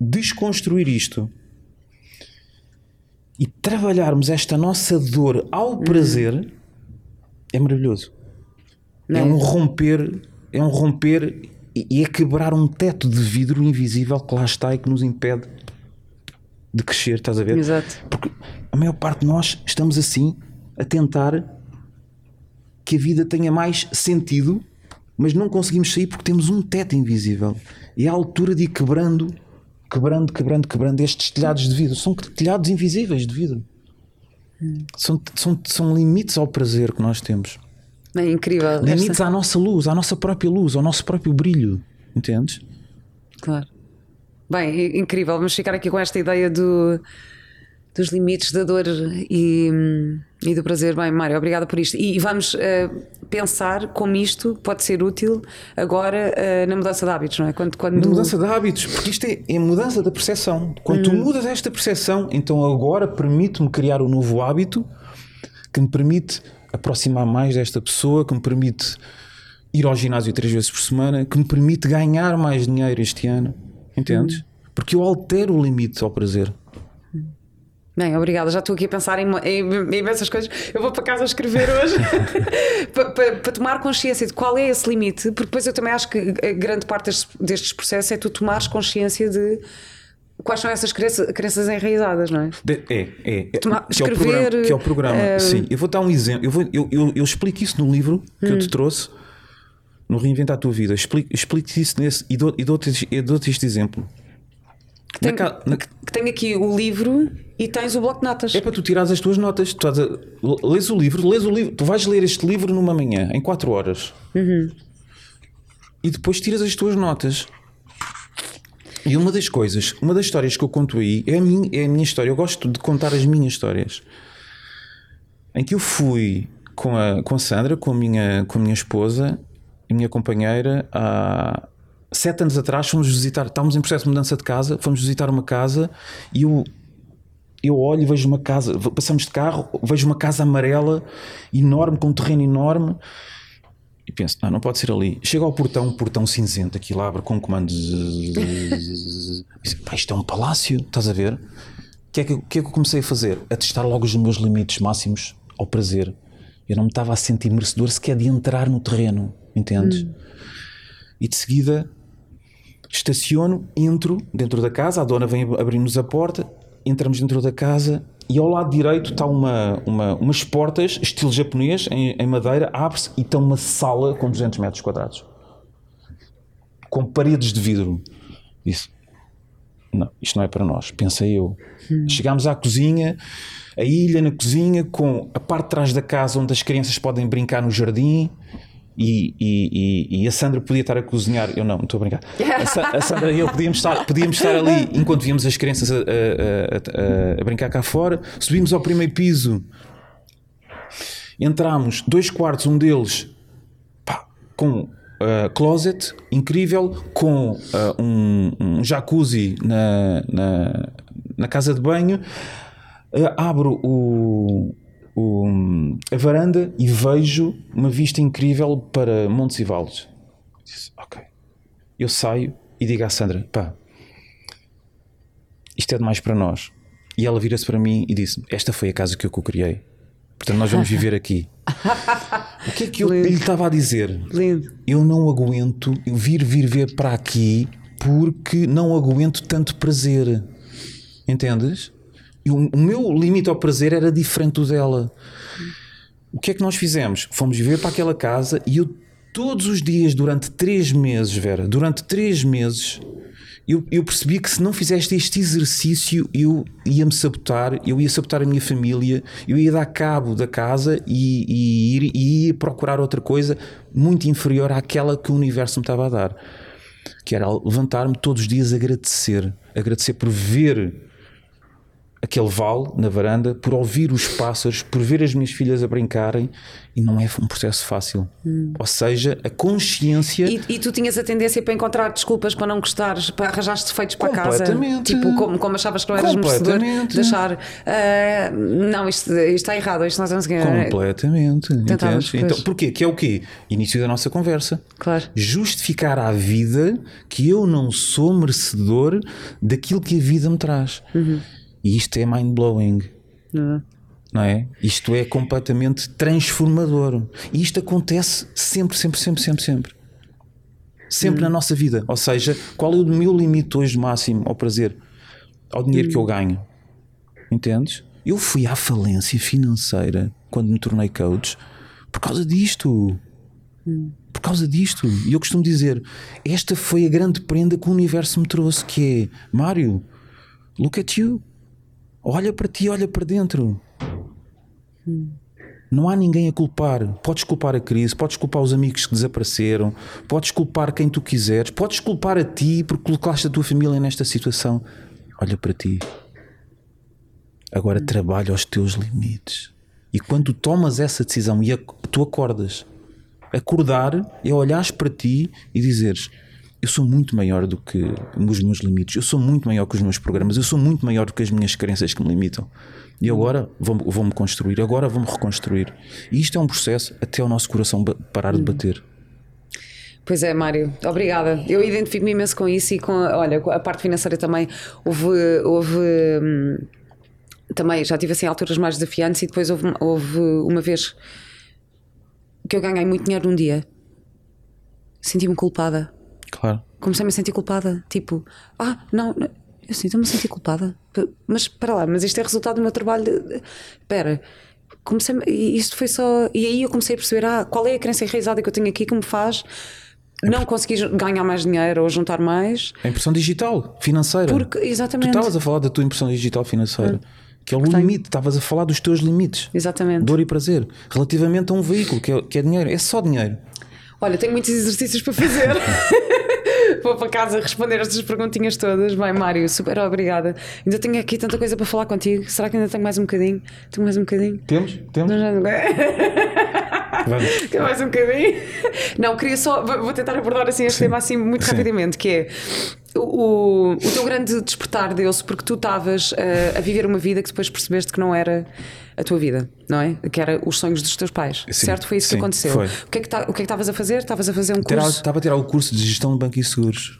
desconstruir isto e trabalharmos esta nossa dor ao prazer é maravilhoso. Não É é? um romper, é um romper e e é quebrar um teto de vidro invisível que lá está e que nos impede de crescer, estás a ver? Exato. Porque a maior parte de nós estamos assim a tentar que a vida tenha mais sentido, mas não conseguimos sair porque temos um teto invisível. E é a altura de ir quebrando, quebrando, quebrando, quebrando estes telhados de vidro. São telhados invisíveis de vidro. São, são, são limites ao prazer que nós temos. É incrível. Limites esta- à nossa luz, à nossa própria luz, ao nosso próprio brilho. Entendes? Claro. Bem, incrível. Vamos ficar aqui com esta ideia do, dos limites da dor e, E do prazer, bem, Mário, obrigada por isto. E vamos uh, pensar como isto pode ser útil agora uh, na mudança de hábitos, não é? Quando, quando... Na mudança de hábitos, porque isto é, é mudança da percepção. Quando hum. tu mudas esta percepção, então agora permite-me criar um novo hábito que me permite aproximar mais desta pessoa, que me permite ir ao ginásio três vezes por semana, que me permite ganhar mais dinheiro este ano. Entendes? Hum. Porque eu altero o limite ao prazer. Bem, obrigada. Já estou aqui a pensar em, em, em imensas coisas. Eu vou para casa escrever hoje para, para, para, tomar consciência de qual é esse limite, porque depois eu também acho que grande parte destes, destes processos é tu tomares consciência de quais são essas crenças, crenças enraizadas, não é? De, é, é. é Tomar, que, escrever, é o programa, que é o programa. Uh... Sim, eu vou dar um exemplo. Eu, vou, eu, eu, eu explico isso no livro que hum. eu te hum. trouxe, no Reinventar a Tua Vida. Explico, explico isso nesse e dou-te dou dou este exemplo. Que tenho, na, que tenho aqui o livro e tens o bloco de notas. É para tu tirares as tuas notas. Tu a, lês o livro, lês o livro. Tu vais ler este livro numa manhã, em 4 horas. Uhum. E depois tiras as tuas notas. E uma das coisas, uma das histórias que eu conto aí é a minha, é a minha história. Eu gosto de contar as minhas histórias. Em que eu fui com a, com a Sandra, com a minha, com a minha esposa e minha companheira, há, sete anos atrás fomos visitar, estávamos em processo de mudança de casa, fomos visitar uma casa e eu, eu olho e vejo uma casa, passamos de carro, vejo uma casa amarela, enorme, com um terreno enorme, e penso, não, não pode ser ali. Chego ao portão, um portão cinzento, aquilo abre com comandos. Isto é um palácio, estás a ver? O que, é que, que é que eu comecei a fazer? A testar logo os meus limites máximos ao prazer. Eu não me estava a sentir merecedor sequer de entrar no terreno, entendes? Hum. E de seguida estaciono, entro dentro da casa, a dona vem abrir-nos a porta, entramos dentro da casa e ao lado direito está uma, uma, umas portas, estilo japonês, em, em madeira, abre-se e está uma sala com 200 metros quadrados. Com paredes de vidro. Disse, não, isto não é para nós, pensei eu. Hum. Chegámos à cozinha, a ilha na cozinha, com a parte de trás da casa onde as crianças podem brincar no jardim, e, e, e, a Sandra podia estar a cozinhar, eu não, estou a brincar. A, a Sandra e eu podíamos estar, podíamos estar ali enquanto víamos as crianças a, a, a, a brincar cá fora. Subimos ao primeiro piso, entramos, dois quartos, um deles pá, com uh, closet incrível, com uh, um, um, jacuzzi na, na, na, casa de banho. Uh, abro o, o, a varanda e vejo uma vista incrível para Montes e Vales. Disse, ok. Eu saio e digo à Sandra: pá, isto é demais para nós. E ela vira-se para mim e disse: Esta foi a casa que eu criei. Portanto, nós vamos viver aqui. o que é que eu lhe estava a dizer? Lindo. Eu não aguento vir, vir ver para aqui porque não aguento tanto prazer. Entendes? E o, meu limite ao prazer era diferente do dela. O que é que nós fizemos? Fomos viver para aquela casa e eu todos os dias, durante três meses, Vera, durante três meses, eu, eu, percebi que se não fizeste este exercício, eu ia-me sabotar, eu ia sabotar a minha família, eu ia dar cabo da casa e, e, ir, e ia procurar outra coisa muito inferior àquela que o universo me estava a dar. Que era levantar-me todos os dias agradecer, agradecer por ver aquele vale na varanda, por ouvir os pássaros, por ver as minhas filhas a brincarem e não é um processo fácil. Hum. Ou seja, a consciência. E, e, tu tinhas a tendência para encontrar desculpas para não gostares, para arranjar defeitos para casa. Tipo, como, como achavas que não eras merecedor de achar uh, não, isto, isto, está errado, isto não estamos Completamente. Então, porquê? Que é o quê? Início da nossa conversa. Claro. Justificar à vida que eu não sou merecedor daquilo que a vida me traz. Uhum. E isto é mind-blowing. Uhum. Não é? Isto é completamente transformador. E isto acontece sempre, sempre, sempre, sempre, sempre. Sempre uhum. na nossa vida. Ou seja, qual é o meu limite hoje máximo ao prazer? Ao dinheiro uhum. que eu ganho. Entendes? Eu fui à falência financeira quando me tornei coach por causa disto. Hum. Por causa disto. E eu costumo dizer: esta foi a grande prenda que o universo me trouxe, que é Mário, look at you. Olha para ti, olha para dentro. Não há ninguém a culpar. Podes culpar a crise, podes culpar os amigos que desapareceram, podes culpar quem tu quiseres, podes culpar a ti porque colocaste a tua família nesta situação. Olha para ti. Agora trabalha aos teus limites. E quando tomas essa decisão e tu acordas, acordar é olhares para ti e dizeres: Eu sou muito maior do que os meus limites, eu sou muito maior que os meus programas, eu sou muito maior do que as minhas crenças que me limitam. E agora vou-me vou construir, agora vou-me reconstruir. E isto é um processo até o nosso coração parar de bater. Pois é, Mário, obrigada. Eu identifico-me imenso com isso e com, olha, a parte financeira também. Houve, houve hum, também, já tive assim alturas mais desafiantes e depois houve, houve uma vez que eu ganhei muito dinheiro num dia. Senti-me culpada. Claro. Comecei-me a sentir culpada. Tipo, ah, não, não eu sinto-me a sentir culpada. Mas para lá, mas isto é resultado do meu trabalho. Espera, comecei isto foi só. E aí eu comecei a perceber, ah, qual é a crença enraizada que eu tenho aqui que me faz não conseguir ganhar mais dinheiro ou juntar mais. A impressão digital, financeira. Porque, exatamente. Tu estavas a falar da tua impressão digital financeira. Hum. Que é o que limite, estavas a falar dos teus limites. Exatamente. Dor e prazer. Relativamente a um veículo que é, que é dinheiro. É só dinheiro. Olha, tenho muitos exercícios para fazer. Vou para casa responder estas perguntinhas todas. Vai, Mário, super obrigada. Ainda tenho aqui tanta coisa para falar contigo. Será que ainda tenho mais um bocadinho? Tenho mais um bocadinho? Temos? Temos? Não, já. Vamos. Quer mais um bocadinho? Não, queria só. Vou tentar abordar assim este Sim. tema assim muito Sim. rapidamente, que é. O, o teu grande despertar deu-se porque tu estavas a, a viver uma vida que depois percebeste que não era a tua vida, não é? Que era os sonhos dos teus pais. Sim, certo? Foi isso sim, que aconteceu. Foi. O que é que tá, é estavas a fazer? Estavas a fazer um curso? Estava a tirar o curso de gestão de banco e seguros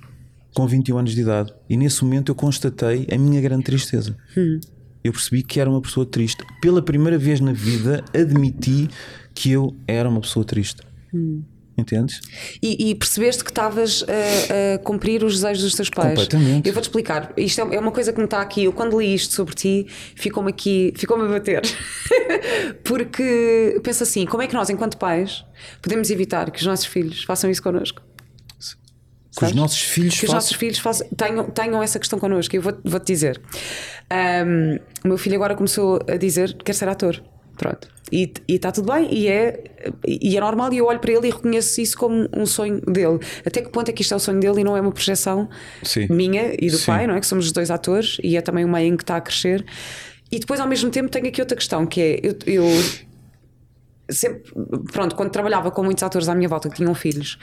com 21 anos de idade. E nesse momento eu constatei a minha grande tristeza. Hum. Eu percebi que era uma pessoa triste. Pela primeira vez na vida admiti que eu era uma pessoa triste. Hum. Entendes? E, e, percebeste que estavas a, a, cumprir os desejos dos teus pais. Completamente. Eu vou-te explicar. Isto é, é uma coisa que me está aqui. Eu, quando li isto sobre ti, ficou-me aqui, ficou-me a bater. Porque penso assim: como é que nós, enquanto pais, podemos evitar que os nossos filhos façam isso connosco? Que os nossos filhos que os nossos filhos façam, tenham, tenham essa questão connosco. Eu vou-te vou dizer. Um, o meu filho agora começou a dizer que quer ser ator. Pronto. E está tudo bem, e é, e é normal, e eu olho para ele e reconheço isso como um sonho dele. Até que ponto é que isto é o sonho dele e não é uma projeção Sim. minha e do Sim. pai, não é? Que somos os dois atores e é também o meio em que está a crescer. E depois, ao mesmo tempo, tenho aqui outra questão que é: eu, eu sempre, pronto, quando trabalhava com muitos atores à minha volta que tinham filhos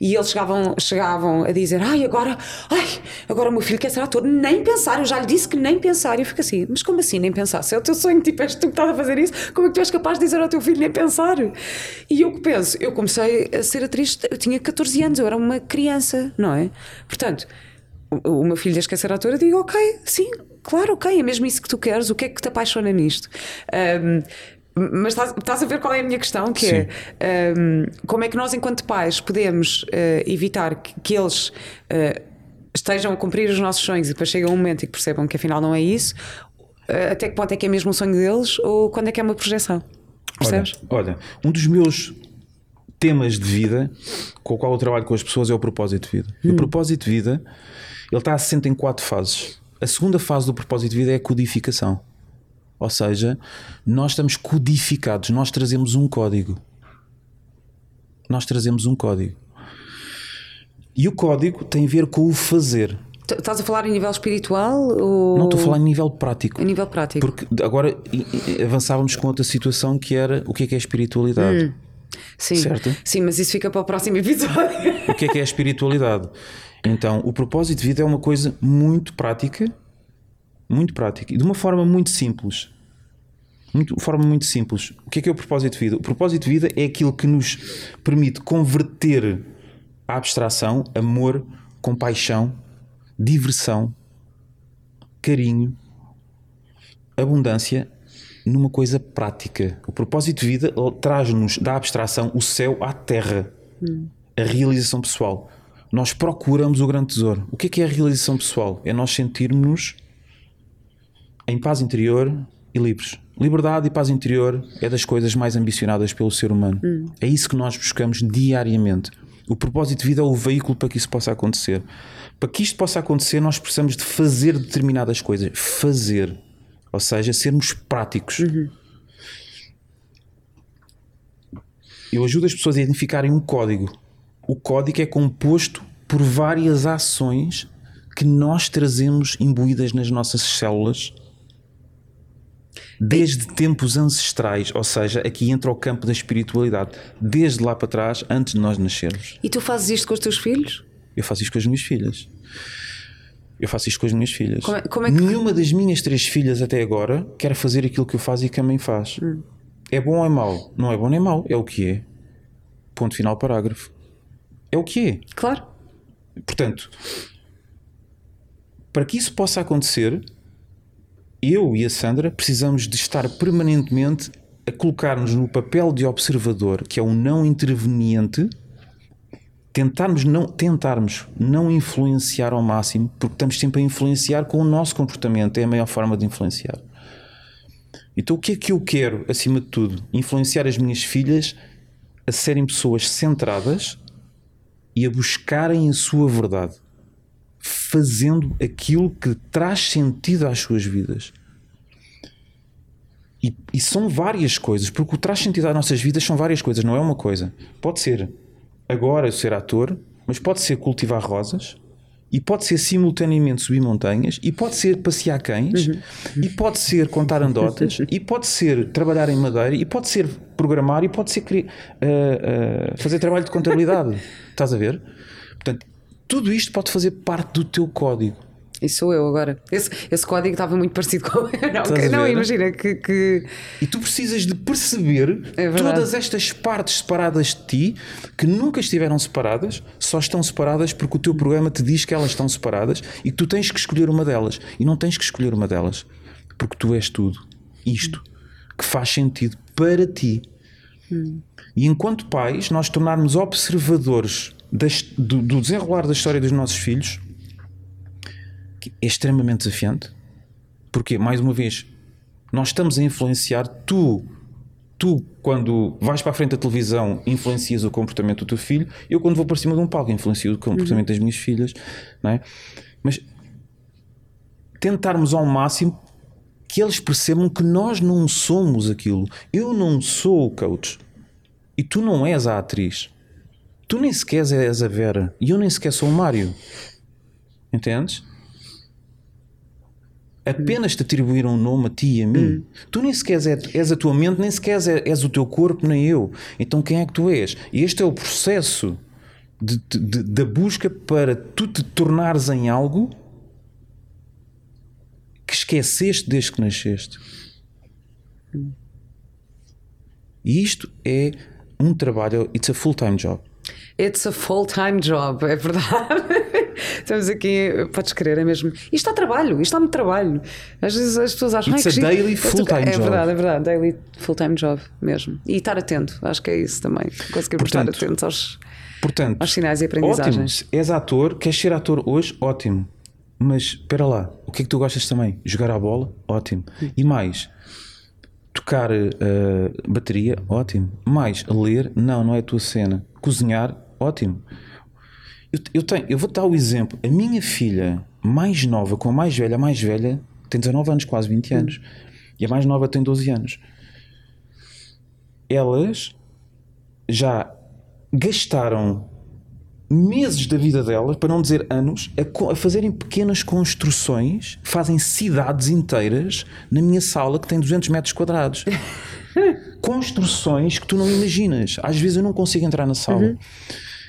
e eles chegavam, chegavam a dizer: Ai, agora, ai, agora o meu filho quer ser ator, nem pensar, eu já lhe disse que nem pensar. E eu fico assim: Mas como assim nem pensar? Se é o teu sonho, tipo, és tu que estás a fazer isso, como é que tu és capaz de dizer ao teu filho nem pensar? E eu que penso, eu comecei a ser atriz, eu tinha 14 anos, eu era uma criança, não é? Portanto, o, o meu filho quer ser ator, eu digo: Ok, sim, claro, ok, é mesmo isso que tu queres, o que é que te apaixona nisto? Um, mas estás, estás, a ver qual é a minha questão? Que é, Sim. é um, como é que nós, enquanto pais, podemos uh, evitar que, que eles uh, estejam a cumprir os nossos sonhos e depois chega um momento e que percebam que afinal não é isso? Uh, até que ponto é que é mesmo um sonho deles ou quando é que é uma projeção? Percebes? Olha, olha, um dos meus temas de vida com o qual eu trabalho com as pessoas é o propósito de vida. Hum. O propósito de vida ele está assente em quatro fases. A segunda fase do propósito de vida é a codificação. Ou seja, nós estamos codificados, nós trazemos um código. Nós trazemos um código. E o código tem a ver com o fazer. Estás a falar em nível espiritual? Ou... Não, estou a falar em nível prático. Em nível prático. Porque agora avançávamos com outra situação que era o que é que é espiritualidade. Hum. Sim, certo? sim, mas isso fica para o próximo episódio. O que é que é a espiritualidade? Então, o propósito de vida é uma coisa muito prática muito prático e de uma forma muito simples. Muito, forma muito simples. O que é que é o propósito de vida? O propósito de vida é aquilo que nos permite converter a abstração, amor, compaixão, diversão, carinho, abundância numa coisa prática. O propósito de vida traz-nos da abstração o céu à terra, hum. a realização pessoal. Nós procuramos o grande tesouro. O que é que é a realização pessoal? É nós sentirmos em paz interior e livres. Liberdade e paz interior é das coisas mais ambicionadas pelo ser humano. Hum. É isso que nós buscamos diariamente. O propósito de vida é o veículo para que isso possa acontecer. Para que isto possa acontecer, nós precisamos de fazer determinadas coisas. Fazer. Ou seja, sermos práticos. Uhum. Eu ajudo as pessoas a identificarem um código. O código é composto por várias ações que nós trazemos imbuídas nas nossas células desde tempos ancestrais, ou seja, aqui entra o campo da espiritualidade, desde lá para trás, antes de nós nascermos. E tu fazes isto com os teus filhos? Eu faço isto com as minhas filhas. Eu faço isto com as minhas filhas. Como é- como é que- Nenhuma das minhas três filhas até agora quer fazer aquilo que eu faço e que a mãe faz. Hum. É bom ou é mau? Não é bom nem mau, é o que é. Ponto final, parágrafo. É o que é. Claro. Portanto, para que isso possa acontecer, eu e a Sandra precisamos de estar permanentemente a colocar-nos no papel de observador, que é o não interveniente, tentarmos não, tentarmos não influenciar ao máximo, porque estamos sempre a influenciar com o nosso comportamento, é a maior forma de influenciar. Então, o que é que eu quero, acima de tudo? Influenciar as minhas filhas a serem pessoas centradas e a buscarem a sua verdade, fazendo aquilo que traz sentido às suas vidas. E, e são várias coisas, porque o que traz sentido às nossas vidas são várias coisas, não é uma coisa. Pode ser agora ser ator, mas pode ser cultivar rosas, e pode ser simultaneamente subir montanhas, e pode ser passear cães, e pode ser contar andotas, e pode ser trabalhar em madeira, e pode ser programar, e pode ser ah, ah, fazer trabalho de contabilidade. Estás a ver? Portanto, tudo isto pode fazer parte do teu código. E sou eu agora. Esse, esse código estava muito parecido com. Não, Estás a não imagina que. que- E tu precisas de perceber É todas estas partes separadas de ti que nunca estiveram separadas, só estão separadas porque o teu programa te diz que elas estão separadas e que tu tens que escolher uma delas. E não tens que escolher uma delas porque tu és tudo. Isto que faz sentido para ti. E enquanto pais, nós tornarmos observadores das- do, do desenrolar da história dos nossos filhos que é extremamente desafiante. Porque, mais uma vez, nós estamos a influenciar tu. Tu, quando vais para a frente da televisão, influencias o comportamento do teu filho. Eu, quando vou para cima de um palco, influencio o comportamento das minhas filhas. Não é? Mas tentarmos ao máximo que eles percebam que nós não somos aquilo. Eu não sou o coach. E tu não és a atriz. Tu nem sequer és a Vera. E eu nem sequer sou o Mário. Entendes? Apenas te atribuíram um nome a ti e a mim. Tu nem sequer és, és a tua mente, nem sequer és, és o teu corpo, nem eu. Então quem é que tu és? E este é o processo da busca para tu te tornares em algo que esqueceste desde que nasceste. E isto é um trabalho, it's a full-time job. It's a full-time job, é verdade. Estamos aqui, podes crer, é mesmo. Isto dá trabalho, isto dá muito trabalho. Às vezes as pessoas acham It's "Ai, que a giro." daily full-time é job. verdade, é verdade, daily full-time job mesmo. E estar atento, acho que é isso também. Conseguirmos estar Portanto, atentos aos, Portanto, aos sinais e aprendizagens. ótimo. És ator, queres ser ator hoje? Ótimo. Mas espera lá, o que é que tu gostas também? Jogar a bola? Ótimo. E mais? Tocar eh, bateria? Ótimo. Mais? Ler? Não, não é a tua cena. Cozinhar? Ótimo. Eu, eu tenho, eu vou dar o exemplo. A minha filha mais nova com a mais velha, a mais velha tem 19 anos, quase 20 anos. E a mais nova tem 12 anos. Elas já gastaram meses da vida delas, para não dizer anos, a, a fazerem pequenas construções, fazem cidades inteiras na minha sala que tem 200 metros quadrados. Construções que tu não imaginas. Às vezes eu não consigo entrar na sala.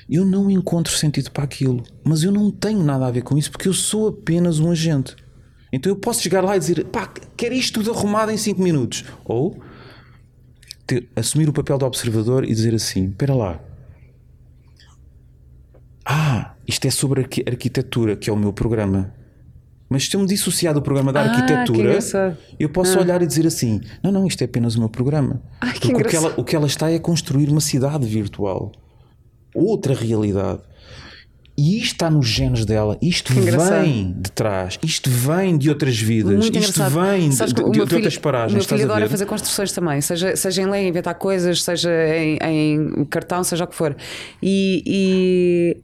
Eu não encontro sentido para aquilo, mas eu não tenho nada a ver com isso porque eu sou apenas um agente. Então eu posso chegar lá e dizer, pá, quero isto tudo arrumado em 5 minutos. Ou ter- assumir o papel de observador e dizer assim: espera lá, ah, isto é sobre arqui- arquitetura, que é o meu programa. Mas se eu me dissociar do programa da Ah, que arquitetura, eu posso olhar e dizer assim: não, não, isto é apenas o meu programa. Ai, que Porque o que, ela, o que ela está é a construir uma cidade virtual, outra realidade. E isto está nos genes dela, isto vem de trás, isto vem de outras vidas, Muito isto engraçado. vem de, Sabes que de- filho- outras paragens. O meu filho a adora ver? fazer construções também, seja, seja em lei, inventar coisas, seja em, em cartão, seja o que for. E, e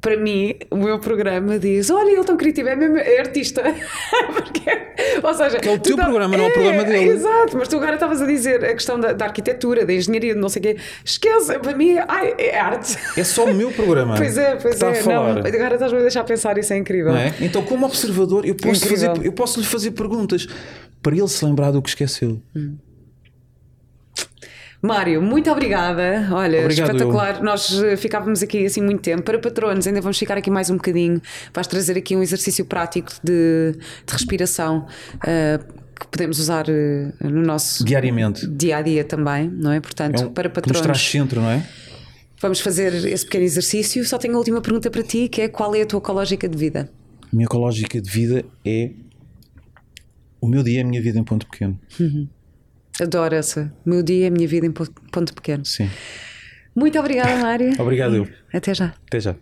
para mim, o meu programa diz: Olha, ele tão criativo, é mesmo é artista. Porque, ou seja, que é o teu tá, programa, não é o programa dele. Exato, mas tu agora estavas a dizer a questão da, da, arquitetura, da engenharia, de não sei o quê. Esquece, para mim ai, é arte. É só o meu programa. pois é, pois é. Não, agora estás-me a deixar pensar, isso é incrível. É? Então, como observador, eu posso, fazer, eu posso lhe fazer perguntas para ele se lembrar do que esqueceu. Hum. Mário, muito obrigada. Olha, Obrigado, espetacular. Nós eh, ficávamos aqui assim muito tempo. Para patronos, ainda vamos ficar aqui mais um bocadinho. Vais trazer aqui um exercício prático de, de respiração. Uh, que podemos usar uh, no nosso diariamente dia a dia também, não é? Portanto, é um, para patronos. Que nos traz centro, não é? Vamos fazer esse pequeno exercício. Só tenho a última pergunta para ti, que é qual é a tua ecológica de vida? A minha ecológica de vida é o meu dia é a minha vida em ponto pequeno. Uhum. Adoro essa. Meu dia a minha vida em ponto pequeno. Sim. Muito obrigada, Mário. Obrigado. Até já. Até já.